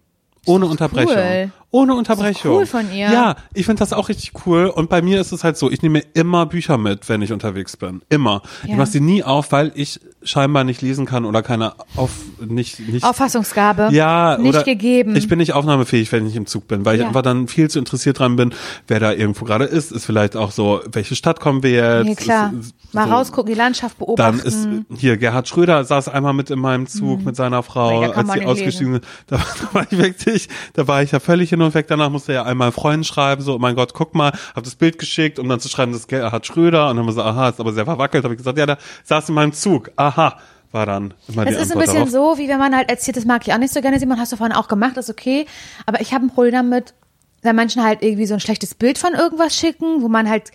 Ohne Unterbrechung. cool. Ohne Unterbrechung. cool von ihr. Ja, ich finde das auch richtig cool. Und bei mir ist es halt so, ich nehme immer Bücher mit, wenn ich unterwegs bin. Immer. Ich Ja. mache sie nie auf, weil ich scheinbar nicht lesen kann oder keine auf nicht nicht Auffassungsgabe. ja, Nicht gegeben. Ich bin nicht aufnahmefähig, wenn ich im Zug bin, weil ich Ja. einfach dann viel zu interessiert dran bin, wer da irgendwo gerade ist. Ist vielleicht auch so, welche Stadt kommen wir jetzt? Nee, klar. Ist, Mal so, rausgucken, die Landschaft beobachten. Dann ist hier Gerhard Schröder saß einmal mit in meinem Zug mit seiner Frau, Nee, kann als sie ausgestiegen sind. Da, da war ich wirklich, da war ich ja völlig hin und weg. Danach musste er ja einmal Freunden schreiben, so, oh mein Gott, guck mal, hab das Bild geschickt, um dann zu schreiben, das ist Gerhard Schröder. Und dann haben wir so, aha, ist aber sehr verwackelt. Habe ich gesagt, ja, da saß in meinem Zug. Aha, war dann immer die ist ein Antwort bisschen darauf. so, wie wenn man halt erzählt, das mag ich auch nicht so gerne, Simon, hast du vorhin auch gemacht, ist okay. Aber ich habe ein Problem damit, wenn Menschen halt irgendwie so ein schlechtes Bild von irgendwas schicken, wo man halt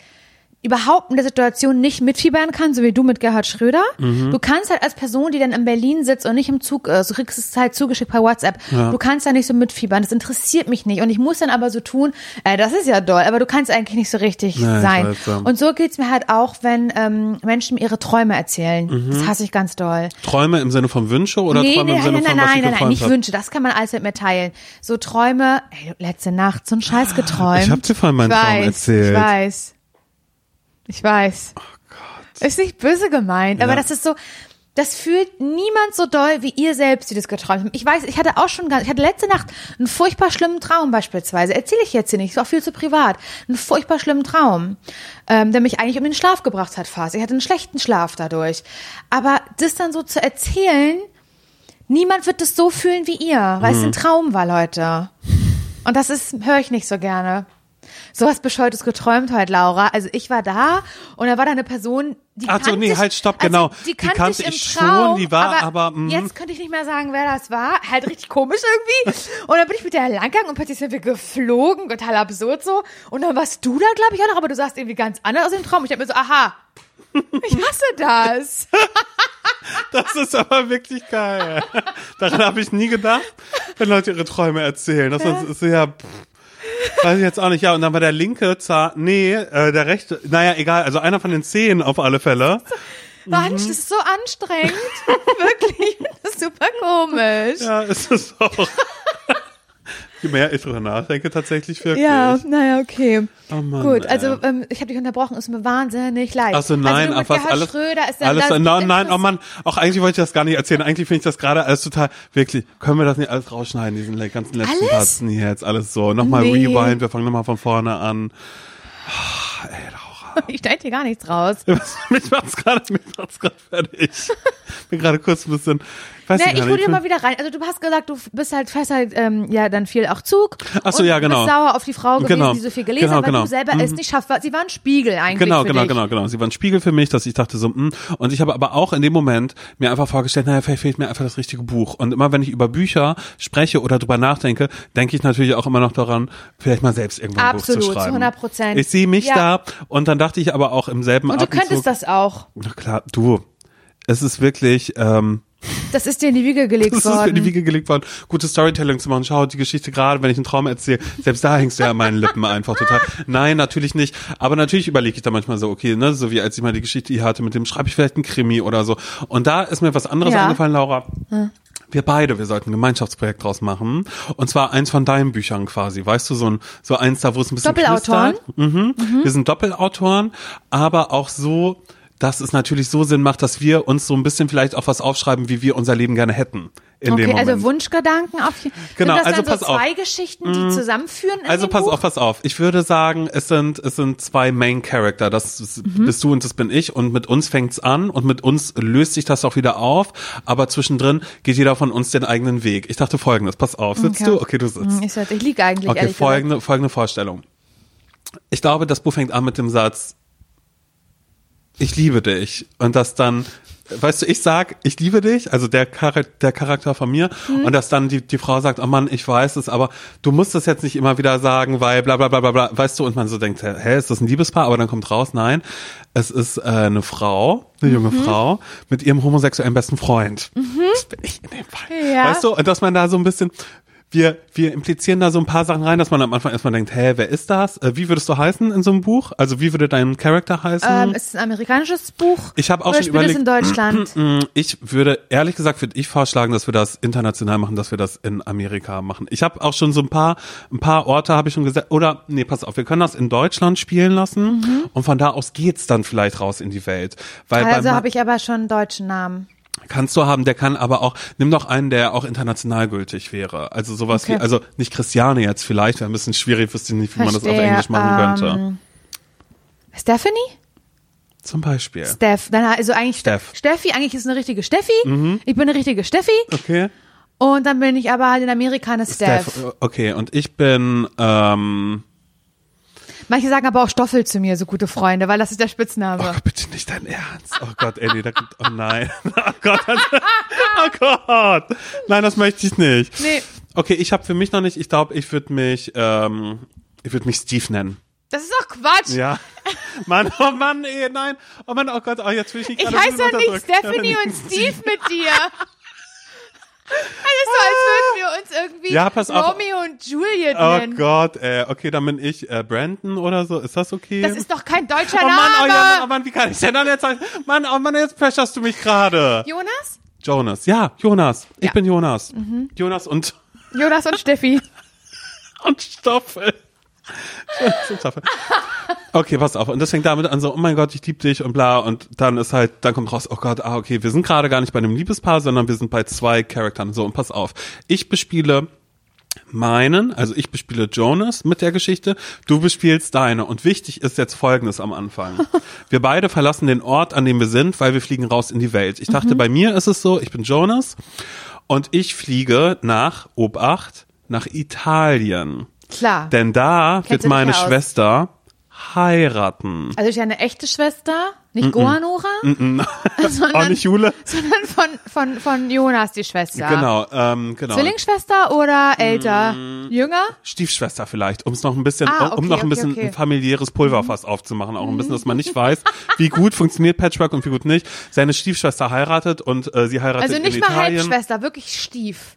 überhaupt in der Situation nicht mitfiebern kann, so wie du mit Gerhard Schröder. Mhm. Du kannst halt als Person, die dann in Berlin sitzt und nicht im Zug ist, du kriegst es halt zugeschickt per WhatsApp, du kannst da nicht so mitfiebern, das interessiert mich nicht und ich muss dann aber so tun, äh, das ist ja doll, aber du kannst eigentlich nicht so richtig Ja, ich sein. weiß, ja. Und so geht's mir halt auch, wenn ähm, Menschen mir ihre Träume erzählen. Mhm. Das hasse ich ganz doll. Träume im Sinne von Wünsche oder Nee, Träume nee, im Sinne nein, von, nein, was nein, ich nein, nein, nicht habe? Wünsche, das kann man alles mit mir teilen. So Träume, ey, letzte Nacht so einen Scheiß geträumt. Ich hab dir vorhin meinen Traum erzählt. Ich weiß. Ich weiß. Oh Gott. Ist nicht böse gemeint, aber Ja. das ist so, das fühlt niemand so doll wie ihr selbst, die das geträumt haben. Ich weiß, ich hatte auch schon, ganz- ich hatte letzte Nacht einen furchtbar schlimmen Traum beispielsweise. Erzähle ich jetzt hier nicht, ist auch viel zu privat. Einen furchtbar schlimmen Traum, ähm, der mich eigentlich um den Schlaf gebracht hat fast. Ich hatte einen schlechten Schlaf dadurch. Aber das dann so zu erzählen, niemand wird es so fühlen wie ihr, weil Mhm. es ein Traum war, Leute. Und das ist, höre ich nicht so gerne. Sowas Bescheuertes geträumt heute, Laura. Also ich war da und da war da eine Person, die Ach so, nee, ich, halt, stopp, also genau. Die Die kannte, kannte ich im ich schon, Traum, die war aber, mhm. jetzt könnte ich nicht mehr sagen, wer das war. Halt richtig komisch irgendwie. Und dann bin ich mit der langgegangen und plötzlich sind wir geflogen, total absurd so. Und dann warst du da, glaube ich, auch noch, aber du sahst irgendwie ganz anders aus dem Traum. Ich hab mir so, aha, ich hasse das. Das ist aber wirklich geil. Daran habe ich nie gedacht, wenn Leute ihre Träume erzählen. Das ist ja, pff, weiß ich jetzt auch nicht. Ja, und dann war der linke Zahn, nee, äh, der rechte, naja, egal, also einer von den Zehen auf alle Fälle. Mann, das ist so anstrengend. Wirklich, super komisch. Ja, ist es auch. Je mehr ich drüber nachdenke, tatsächlich wirklich. Ja, naja, okay. Oh Mann, Gut, also ähm, ich habe dich unterbrochen, ist mir wahnsinnig leid. Ach so, nein, also ach was, alles, Schröder ist dann alles, das nein, nein, oh Mann, auch eigentlich wollte ich das gar nicht erzählen. Eigentlich finde ich das gerade alles total, wirklich, können wir das nicht alles rausschneiden, diesen ganzen letzten? Tasten hier jetzt, alles so. Nochmal Nee. rewind, wir fangen nochmal von vorne an. Ah, Ey, Laura. Ich schneide hier gar nichts raus. mich macht's gerade, mich macht's gerade fertig. Bin gerade kurz ein bisschen, weiß nicht, ich gar hole dir mal wieder rein. Also du hast gesagt, du bist halt fährst halt ähm, ja dann viel auch Zug. Ach so, ja, genau. Du bist sauer auf die Frau gewesen, Genau. die so viel gelesen Genau, hat, weil genau. du selber es nicht schaffst. Sie war ein Spiegel eigentlich Genau, genau, dich. genau, genau. Sie war ein Spiegel für mich, dass ich dachte so, mh. und ich habe aber auch in dem Moment mir einfach vorgestellt, naja, vielleicht fehlt mir einfach das richtige Buch. Und immer wenn ich über Bücher spreche oder drüber nachdenke, denke ich natürlich auch immer noch daran, vielleicht mal selbst irgendwann ein Buch Absolut, zu zu schreiben. 100%. Ich sehe mich Ja. da und dann dachte ich aber auch im selben Und du Atemzug, könntest das auch. Na klar, du, es ist wirklich, ähm, Das ist dir in die Wiege gelegt Das ist mir in die worden. Wiege gelegt worden, gutes Storytelling zu machen. Schau, die Geschichte gerade, wenn ich einen Traum erzähle, selbst da hängst du ja an meinen Lippen einfach total. Nein, natürlich nicht. Aber natürlich überlege ich da manchmal so, okay, ne, so wie als ich mal die Geschichte hier hatte, mit dem schreibe ich vielleicht einen Krimi oder so. Und da ist mir was anderes Ja. eingefallen, Laura. Wir beide, wir sollten ein Gemeinschaftsprojekt draus machen. Und zwar eins von deinen Büchern quasi. Weißt du, so ein, so eins da, wo es ein bisschen Doppelautoren? knistert. Mhm. Wir sind Doppelautoren, aber auch so, dass es natürlich so Sinn macht, dass wir uns so ein bisschen vielleicht auch was aufschreiben, wie wir unser Leben gerne hätten. In dem Okay, Moment. also Wunschgedanken auf jeden Genau, Sind das also dann pass so auf. zwei Geschichten, die zusammenführen in Also dem pass Buch? auf, pass auf. Ich würde sagen, es sind es sind zwei Main Character. Das Mhm. bist du und das bin ich. Und mit uns fängt's an und mit uns löst sich das auch wieder auf. Aber zwischendrin geht jeder von uns den eigenen Weg. Ich dachte Folgendes. Pass auf. Sitzt Okay. du? Okay, du sitzt. Hm, Ich, sag, ich liege eigentlich, Okay, gesagt. folgende folgende Vorstellung. Ich glaube, das Buch fängt an mit dem Satz: Ich liebe dich. Und das dann Weißt du, ich sag, ich liebe dich, also der, Char der Charakter von mir, Mhm. und dass dann die, die Frau sagt, oh Mann, ich weiß es, aber du musst es jetzt nicht immer wieder sagen, weil bla bla bla bla bla, weißt du, und man so denkt, hä, ist das ein Liebespaar? Aber dann kommt raus, nein, es ist äh, eine Frau, eine junge Mhm. Frau, mit ihrem homosexuellen besten Freund. Das bin ich in dem Fall. Ja. Weißt du, und dass man da so ein bisschen, wir, wir implizieren da so ein paar Sachen rein, dass man am Anfang erstmal denkt, hä, wer ist das? Äh, wie würdest du heißen in so einem Buch? Also wie würde dein Charakter heißen? Ähm, es ist ein amerikanisches Buch. Ich habe auch schon es überlegt. in Deutschland? Mm, Ich würde, ehrlich gesagt, würde ich vorschlagen, dass wir das international machen, dass wir das in Amerika machen. Ich habe auch schon so ein paar, ein paar Orte habe ich schon gesagt, oder, nee, pass auf, wir können das in Deutschland spielen lassen und von da aus geht's dann vielleicht raus in die Welt. Weil Also habe ich aber schon einen deutschen Namen. Kannst du haben, der kann aber auch, nimm doch einen, der auch international gültig wäre. Also sowas Okay. wie, also nicht Christiane jetzt vielleicht, wäre ein bisschen schwierig, wüsste nicht, wie man das auf Verstehe, Englisch machen könnte. ähm, Stephanie? Zum Beispiel. Steph. Dann, also eigentlich Steph. Mhm. Steffi, eigentlich ist eine richtige Steffi. Ich bin eine richtige Steffi. Okay. Und dann bin ich aber halt in Amerika eine Steph. Steph, okay, und ich bin, ähm, Manche sagen aber auch Stoffel zu mir, so gute Freunde, weil das ist der Spitzname. Oh, bitte nicht dein Ernst. Oh Gott, Eddie, da kommt, oh nein. Oh Gott, oh Gott. Nein, das möchte ich nicht. Nee. Okay, ich habe für mich noch nicht, ich glaube, ich würde mich, ähm, ich würde mich Steve nennen. Das ist doch Quatsch. Ja. Mann, oh Mann, ey, nein. Oh Mann, oh Gott, oh, jetzt will ich nicht Ich heiße doch nicht. Stephanie und Steve mit dir. Es ist so, als würden wir uns irgendwie Ja, pass auf. Romeo und Juliet Oh nennen. Gott, ey, okay, dann bin ich äh, Brandon oder so. Ist das okay? Das ist doch kein deutscher oh Mann, oh, Name. ja, oh Mann, wie kann ich denn dann jetzt sagen? Mann, oh Mann, jetzt pressurst du mich gerade. Jonas? Jonas, ja, Jonas. Ich Ja. Mhm. bin Jonas. Jonas und Jonas und Steffi. und Stoffel. Okay, pass auf. Und das fängt damit an, so, oh mein Gott, ich liebe dich und bla. Und dann ist halt, dann kommt raus, oh Gott, ah, okay, wir sind gerade gar nicht bei einem Liebespaar, sondern wir sind bei zwei Charakteren. So, und pass auf. Ich bespiele meinen, also ich bespiele Jonas mit der Geschichte, du bespielst deine. Und wichtig ist jetzt Folgendes am Anfang. Wir beide verlassen den Ort, an dem wir sind, weil wir fliegen raus in die Welt. Ich dachte, bei mir ist es so, ich bin Jonas und ich fliege nach Obacht, nach Italien. Klar. Denn da Kennst wird meine aus? Schwester heiraten. Also ich eine echte Schwester, nicht Gohanora, Auch sondern, nicht Jule? sondern von, von, von Jonas die Schwester. Genau, ähm, genau. Zwillingsschwester oder älter? Jünger? Stiefschwester vielleicht, um es noch ein bisschen, Ah, um okay, noch ein okay, bisschen okay. Mhm. ein familiäres Pulverfass aufzumachen, auch ein bisschen, dass man nicht weiß, wie gut funktioniert Patchwork und wie gut nicht. Seine Stiefschwester heiratet und äh, sie heiratet Also nicht in mal Italien. Halbschwester, wirklich Stief.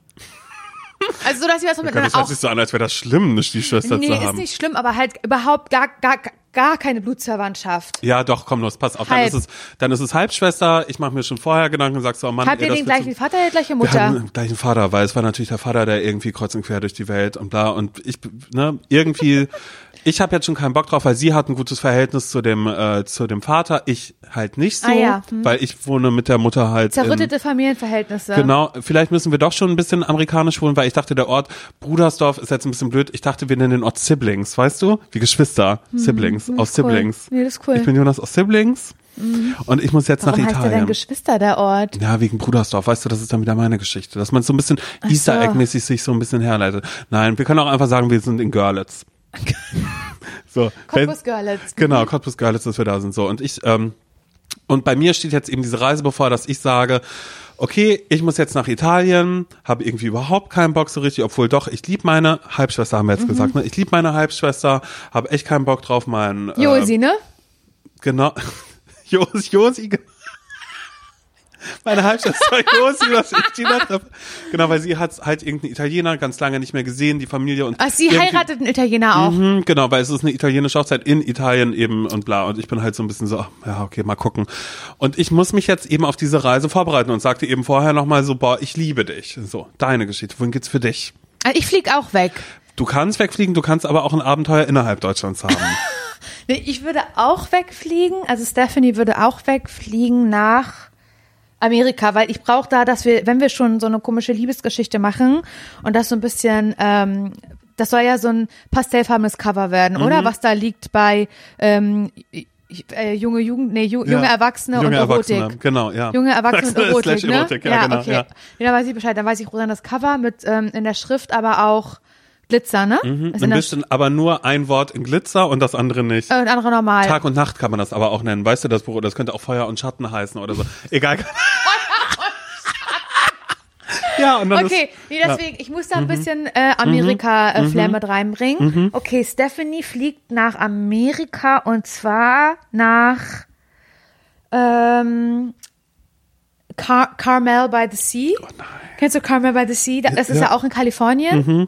Also so, dass sie was Oh mit das hört sich so an, als wäre das schlimm, eine Stiefschwester Nee, zu ist haben. nicht schlimm, aber halt überhaupt gar, gar, gar keine Blutsverwandtschaft. Ja, doch, komm los, pass auf. Dann Halb. ist es, dann ist es Halbschwester. Ich mache mir schon vorher Gedanken und sag so, oh Mann, Habt ihr den gleichen Vater, die gleiche Wir Mutter? hatten den gleichen Vater, weil es war natürlich der Vater, der irgendwie kreuz und quer durch die Welt und bla und ich, ne, irgendwie, ich habe jetzt schon keinen Bock drauf, weil sie hat ein gutes Verhältnis zu dem, äh, zu dem Vater, ich halt nicht so, Ah, ja. Hm. weil ich wohne mit der Mutter halt in, Zerrüttete Familienverhältnisse. Genau, vielleicht müssen wir doch schon ein bisschen amerikanisch wohnen, weil ich dachte, der Ort Brudersdorf ist jetzt ein bisschen blöd. Ich dachte, wir nennen den Ort Siblings, weißt du? Wie Geschwister, Mhm. Siblings. Jonas aus cool. Siblings. Nee, das ist cool. Mhm. Ich bin Jonas aus Siblings. Und ich muss jetzt Warum nach heißt Italien. Geschwister, der Ort? Ja, wegen Brudersdorf, weißt du, das ist dann wieder meine Geschichte. Dass man so ein bisschen Easter Egg-mäßig sich so ein bisschen herleitet. Nein, wir können auch einfach sagen, wir sind in Görlitz. so. Cottbus Görlitz. Genau, Cottbus Görlitz, dass wir da sind. So. Und ich, ähm, und bei mir steht jetzt eben diese Reise bevor, dass ich sage, okay, ich muss jetzt nach Italien, habe irgendwie überhaupt keinen Bock so richtig, obwohl doch, ich liebe meine Halbschwester, haben wir Mhm. jetzt gesagt, ne? Ich liebe meine Halbschwester, habe echt keinen Bock drauf, mein äh, Josi, ne? Genau. Josi, Josi. ge- Meine Halbschwester Josi, was ich die da treffe. Genau, weil sie hat halt irgendeinen Italiener ganz lange nicht mehr gesehen, die Familie und. Ach, sie heiratet einen Italiener auch. Mhm, genau, weil es ist eine italienische Hochzeit in Italien eben und bla. Und ich bin halt so ein bisschen so, ja, okay, mal gucken. Und ich muss mich jetzt eben auf diese Reise vorbereiten und sagte eben vorher nochmal so, boah, ich liebe dich. So, deine Geschichte. Wohin geht's für dich? Also Ich flieg auch weg. Du kannst wegfliegen, du kannst aber auch ein Abenteuer innerhalb Deutschlands haben. Nee, ich würde auch wegfliegen. Also Stephanie würde auch wegfliegen nach Amerika, weil ich brauche da, dass wir, wenn wir schon so eine komische Liebesgeschichte machen und das so ein bisschen, ähm, das soll ja so ein pastellfarbenes Cover werden, oder? Mhm. Was da liegt bei ähm, äh, junge Jugend, nee, ju, junge Ja. Erwachsene Junge und Erotik. Erwachsene, genau, ja. Junge Erwachsene und Erotik, ne? Erotik, ja, genau, okay. ja. Ja, weiß ich Bescheid. Dann weiß ich Rosan das Cover mit ähm, in der Schrift, aber auch Glitzer, ne? Mhm, ein bisschen, aber nur ein Wort in Glitzer und das andere nicht. Äh, und andere normal. Tag und Nacht kann man das aber auch nennen. Weißt du, das Büro, das könnte auch Feuer und Schatten heißen oder so. Egal. ja, und dann Okay, ist, nee, ja. Mhm. deswegen, ich muss da ein bisschen äh, Amerika-Flair mit reinbringen. Okay, Stephanie fliegt nach Amerika und zwar nach ähm, Car Carmel by the Sea. Kennst du Carmel by the Sea? Da- Das ist ja, Oh, ja. auch in Kalifornien.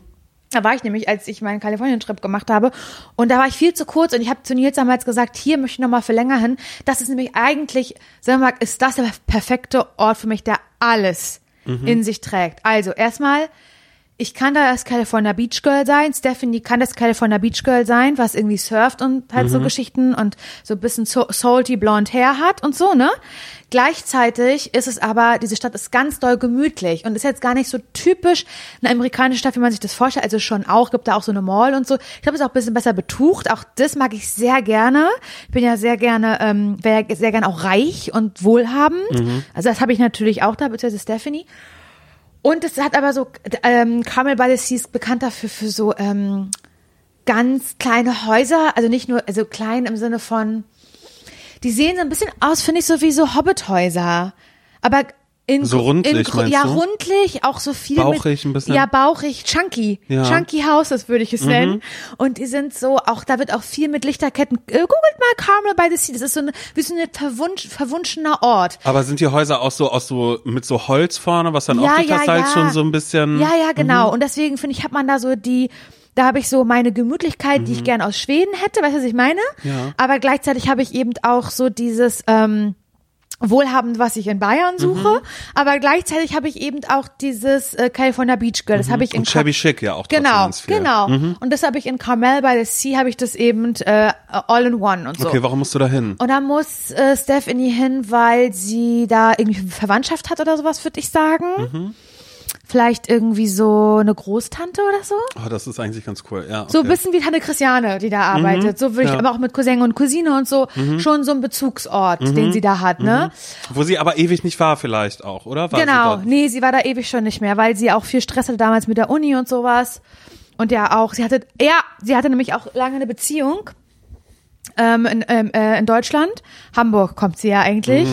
Da war ich nämlich, als ich meinen Kalifornien-Trip gemacht habe. Und da war ich viel zu kurz und ich habe zu Nils damals gesagt, hier möchte ich nochmal für länger hin. Das ist nämlich eigentlich, sagen wir mal, ist das der perfekte Ort für mich, der alles in sich trägt. Also erstmal, ich kann da das California Beach Girl sein. Stephanie kann das California Beach Girl sein, was irgendwie surft und halt so Geschichten und so ein bisschen so salty blond Hair hat und so, ne? Gleichzeitig ist es aber, diese Stadt ist ganz doll gemütlich und ist jetzt gar nicht so typisch eine amerikanische Stadt, wie man sich das vorstellt. Also schon auch, gibt da auch so eine Mall und so. Ich glaube, es ist auch ein bisschen besser betucht. Auch das mag ich sehr gerne. Ich bin ja sehr gerne, ähm, wäre ja sehr gerne auch reich und wohlhabend. Also das habe ich natürlich auch da, beziehungsweise Stephanie. Und es hat aber so, ähm, Carmel by ist bekannt dafür für so ähm, ganz kleine Häuser, also nicht nur, also klein im Sinne von, die sehen so ein bisschen aus, finde ich, so wie so Hobbithäuser. Aber in, So rundlich, in, Ja, du? rundlich, auch so viel Bauchig mit, ein bisschen? Ja, bauchig, chunky. Ja. Mhm. Chunky Houses würde ich es nennen. Und die sind so, auch da wird auch viel mit Lichterketten. Äh, googelt mal Carmel by the Sea. Das ist so eine, wie so ein verwunsch, verwunschener Ort. aber sind die Häuser auch so aus so mit so Holz vorne, was dann auch durch das Salz schon so ein bisschen Ja, ja, Mhm. genau. Und deswegen finde ich, hat man da so die, da habe ich so meine Gemütlichkeit, die ich gern aus Schweden hätte, weißt du, was ich meine? Mhm. Ja. Aber gleichzeitig habe ich eben auch so dieses ähm, Wohlhabend, was ich in Bayern Mhm. suche, aber gleichzeitig habe ich eben auch dieses äh, California Beach Girl. Das habe ich in Mhm. und shabby chic ja auch Genau, viel. Mhm. genau. Und das habe ich in Carmel by the Sea, habe ich das eben äh, all in one und so. Okay, warum musst du da hin? Und da muss äh, Stephanie hin, weil sie da irgendwie Verwandtschaft hat oder sowas, würde ich sagen. Mhm. Vielleicht irgendwie so eine Großtante oder so. Oh, das ist eigentlich ganz cool. Ja, okay. So ein bisschen wie Tante Christiane, die da arbeitet. So würde ich ja. aber auch mit Cousin und Cousine und so schon so ein Bezugsort, den sie da hat, ne? Wo sie aber ewig nicht war vielleicht auch, oder? War Genau, Sie nee, sie war da ewig schon nicht mehr, weil sie auch viel Stress hatte damals mit der Uni und sowas. Und ja auch, sie hatte, ja, sie hatte nämlich auch lange eine Beziehung ähm, in, ähm, äh, in Deutschland. Hamburg kommt sie ja eigentlich.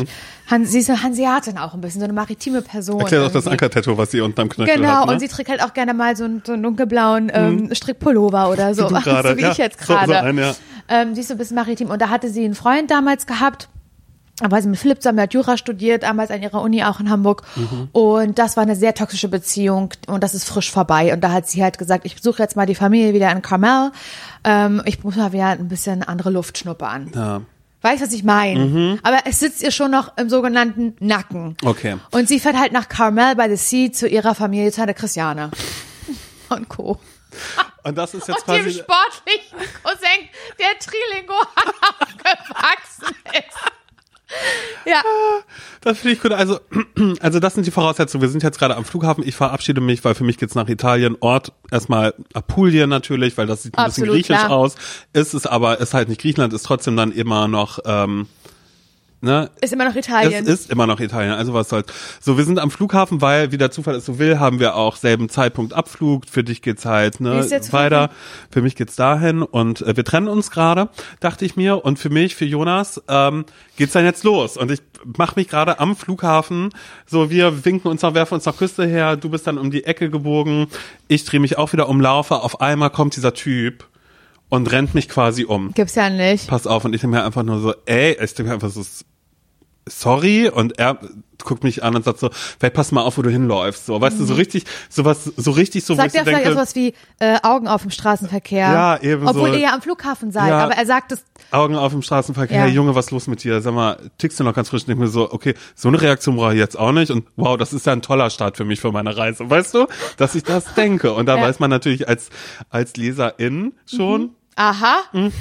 Han, sie ist eine Hanseatin auch ein bisschen, so eine maritime Person. Erklär doch das irgendwie. Ankertattoo, was sie unterm Knöchel Genau, hat. Ne? und sie trägt halt auch gerne mal so einen, so einen dunkelblauen ähm, Strickpullover oder so, Du gerade, so wie ja. ich jetzt So- so gerade. ein, ja. ähm, die ist so ein bisschen maritim. Und da hatte sie einen Freund damals gehabt, aber sie mit Philipp zusammen, hat Jura studiert, damals an ihrer Uni auch in Hamburg. Mhm. Und das war eine sehr toxische Beziehung und das ist frisch vorbei. Und da hat sie halt gesagt, ich besuche jetzt mal die Familie wieder in Carmel. Ähm, ich muss mal wieder ein bisschen andere Luft schnuppern. Ja. Weißt du, was ich meine? Mhm. Aber es sitzt ihr schon noch im sogenannten Nacken. Okay. Und sie fährt halt nach Carmel by the Sea zu ihrer Familie, zu der Christiane. Und Co. Und das ist jetzt Und dem quasi. sportlichen Cousin, der Trilingual aufgewachsen ist. Ja, Das finde ich gut. Also, also das sind die Voraussetzungen. Wir sind jetzt gerade am Flughafen. Ich verabschiede mich, weil für mich geht's nach Italien. Ort erstmal Apulien natürlich, weil das sieht ein Absolut, bisschen griechisch klar. aus. Ist es aber, ist halt nicht Griechenland, ist trotzdem dann immer noch, ähm, ne, Ist immer noch Italien. es ist immer noch Italien, also was soll's. So, wir sind am Flughafen, weil, wie der Zufall es so will, haben wir auch selben Zeitpunkt Abflug. Für dich geht's halt ne, jetzt weiter. Für mich geht's dahin und äh, wir trennen uns gerade, dachte ich mir. Und für mich, für Jonas, ähm, geht's dann jetzt los. Und ich mache mich gerade am Flughafen. So, wir winken uns noch, werfen uns noch Küste her. Du bist dann um die Ecke gebogen. Ich drehe mich auch wieder um, laufe. Auf einmal kommt dieser Typ und rennt mich quasi um Gibt's ja nicht. pass auf. Und ich denke mir einfach nur so, ey, ich denke mir einfach so, sorry. Und er guckt mich an und sagt so, vielleicht pass mal auf, wo du hinläufst. So, weißt du, so richtig, sowas, so richtig so, ich Sagt er vielleicht sowas wie äh, Augen auf dem Straßenverkehr? Ja, eben Obwohl so. ihr ja am Flughafen seid, Ja. aber er sagt es. Augen auf dem Straßenverkehr, Ja. hey Junge, was ist los mit dir? Sag mal, tickst du noch ganz frisch? Ich denke mir so, okay, so eine Reaktion brauche ich jetzt auch nicht. Und wow, das ist ja ein toller Start für mich für meine Reise. Weißt du, dass ich das denke. Und da Ja. weiß man natürlich als, als Leserin schon, Aha.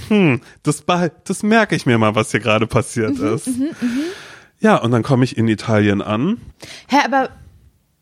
hm, das, das merke ich mir mal, was hier gerade passiert Mhm, ist. Ja, und dann komme ich in Italien an. Hä, aber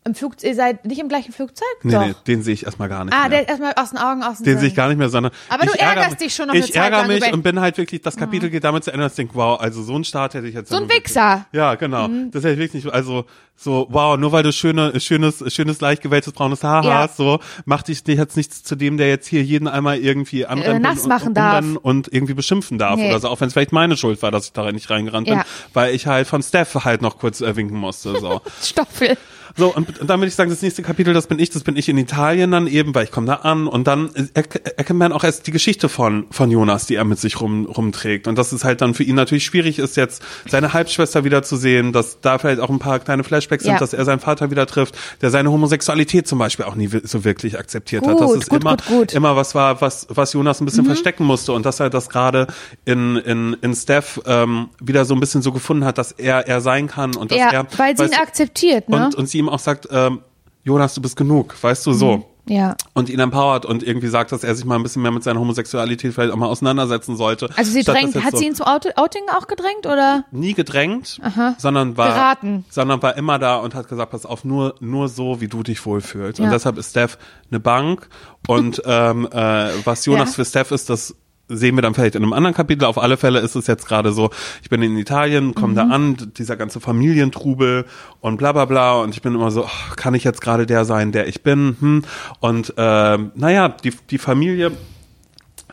im Flug, ihr seid nicht im gleichen Flugzeug? Nee, Doch. nee, den sehe ich erstmal gar nicht Ah, mehr. der erstmal aus den Augen, aus dem den Sinn. sehe ich gar nicht mehr, sondern Aber du ärgerst ärgere- dich schon noch eine Ich ärgere mich über- Mhm. und bin halt wirklich, das Kapitel geht damit zu Ende, dass ich denke, wow, also so einen Start hätte ich jetzt So ein wirklich- Wichser. Mhm. Ja, genau. Das hätte ich wirklich nicht, also so, wow, nur weil du schöne, schönes, schönes, leicht gewelltes braunes Haar Ja. hast, so, macht dich jetzt nichts zu dem, der jetzt hier jeden einmal irgendwie anrennen nass machen darf. und irgendwie beschimpfen darf Nee. oder so, auch wenn es vielleicht meine Schuld war, dass ich da nicht reingerannt bin, Ja. weil ich halt von Steph halt noch kurz äh, winken musste, so. Stoffel. So, und, und dann würde ich sagen, das nächste Kapitel, das bin ich, das bin ich in Italien dann eben, weil ich komme da an und dann er, erkennt man auch erst die Geschichte von, von Jonas, die er mit sich rum, rumträgt. Und dass es halt dann für ihn natürlich schwierig ist, jetzt seine Halbschwester wiederzusehen, dass da vielleicht auch ein paar kleine Flashbacks sind, Ja. dass er seinen Vater wieder trifft, der seine Homosexualität zum Beispiel auch nie so wirklich akzeptiert hat. Dass Gut, es gut, immer, gut, gut. immer was war, was, was Jonas ein bisschen verstecken musste und dass er das gerade in, in, in Steph ähm, wieder so ein bisschen so gefunden hat, dass er er sein kann und dass Ja, er weil sie ihn akzeptiert, ne? und, und sie ihm auch sagt, ähm, Jonas, du bist genug, weißt du, so. ja. Und ihn empowert und irgendwie sagt, dass er sich mal ein bisschen mehr mit seiner Homosexualität vielleicht auch mal auseinandersetzen sollte. Also sie drängt, hat sie ihn zu Out Outing auch gedrängt oder? nie gedrängt, sondern war, Geraten. sondern war immer da und hat gesagt, pass auf, nur, nur so, wie du dich wohlfühlst. Und Ja. deshalb ist Steph eine Bank und ähm, äh, was Jonas Ja. für Steph ist, das sehen wir dann vielleicht in einem anderen Kapitel. Auf alle Fälle ist es jetzt gerade so, ich bin in Italien, komme Mhm. da an, dieser ganze Familientrubel und bla bla bla und ich bin immer so, ach, kann ich jetzt gerade der sein, der ich bin? Hm? Und ähm, naja, die, die Familie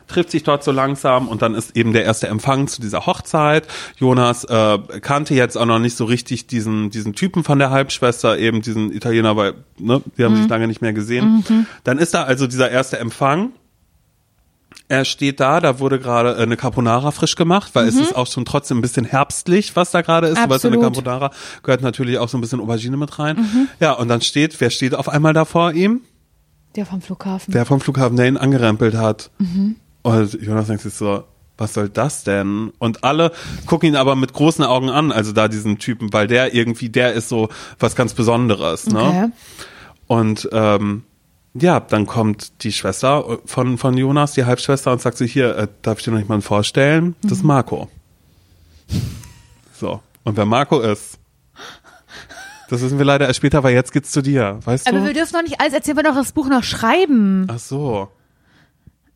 trifft sich dort so langsam und dann ist eben der erste Empfang zu dieser Hochzeit. Jonas äh, kannte jetzt auch noch nicht so richtig diesen diesen Typen von der Halbschwester, eben diesen Italiener, weil ne, die haben sich lange nicht mehr gesehen. Dann ist da also dieser erste Empfang. Er steht da, da wurde gerade äh, eine Carbonara frisch gemacht, weil es ist auch schon trotzdem ein bisschen herbstlich, was da gerade ist. Weißt, in eine. Carbonara gehört natürlich auch so ein bisschen Aubergine mit rein. Ja, und dann steht, wer steht auf einmal da vor ihm? Der vom Flughafen. der vom Flughafen, der ihn angerempelt hat. Und Jonas denkt sich so, was soll das denn? Und alle gucken ihn aber mit großen Augen an, also da diesen Typen, weil der irgendwie, der ist so was ganz Besonderes. Ne? Okay. Und ähm, ja, dann kommt die Schwester von, von Jonas, die Halbschwester, und sagt so, hier, äh, darf ich dir noch jemanden vorstellen? Das ist Marco. So. Und wer Marco ist, das wissen wir leider erst später, weil jetzt geht's zu dir, weißt Aber du? wir dürfen noch nicht alles erzählen, wir doch das Buch noch schreiben. Ach so.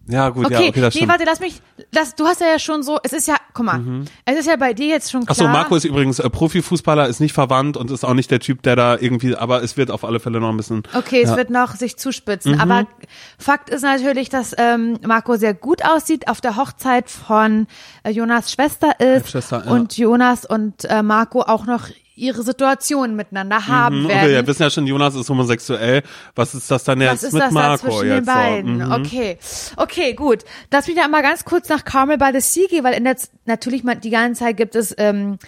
Ja, gut, Okay, ja, okay, das nee, stimmt. warte, lass mich, das, du hast ja schon so, es ist ja, guck mal, es ist ja bei dir jetzt schon klar. Ach so, Marco ist übrigens äh, Profifußballer, ist nicht verwandt und ist auch nicht der Typ, der da irgendwie, aber es wird auf alle Fälle noch ein bisschen. Okay, es ja. Mhm. wird noch sich zuspitzen. Aber Fakt ist natürlich, dass ähm, Marco sehr gut aussieht, auf der Hochzeit von äh, Jonas Schwester ist Halbschwester, ja. und Jonas und äh, Marco auch noch ihre Situation miteinander haben Mhm, werden. Okay, wir wissen ja schon, Jonas ist homosexuell. Was ist das dann jetzt mit das da Marco zwischen jetzt? den beiden? So? Mhm. Okay, okay, gut. Lass mich da mal ganz kurz nach Carmel by the Sea gehen, weil in der, Z- natürlich mal die ganze Zeit gibt es ähm,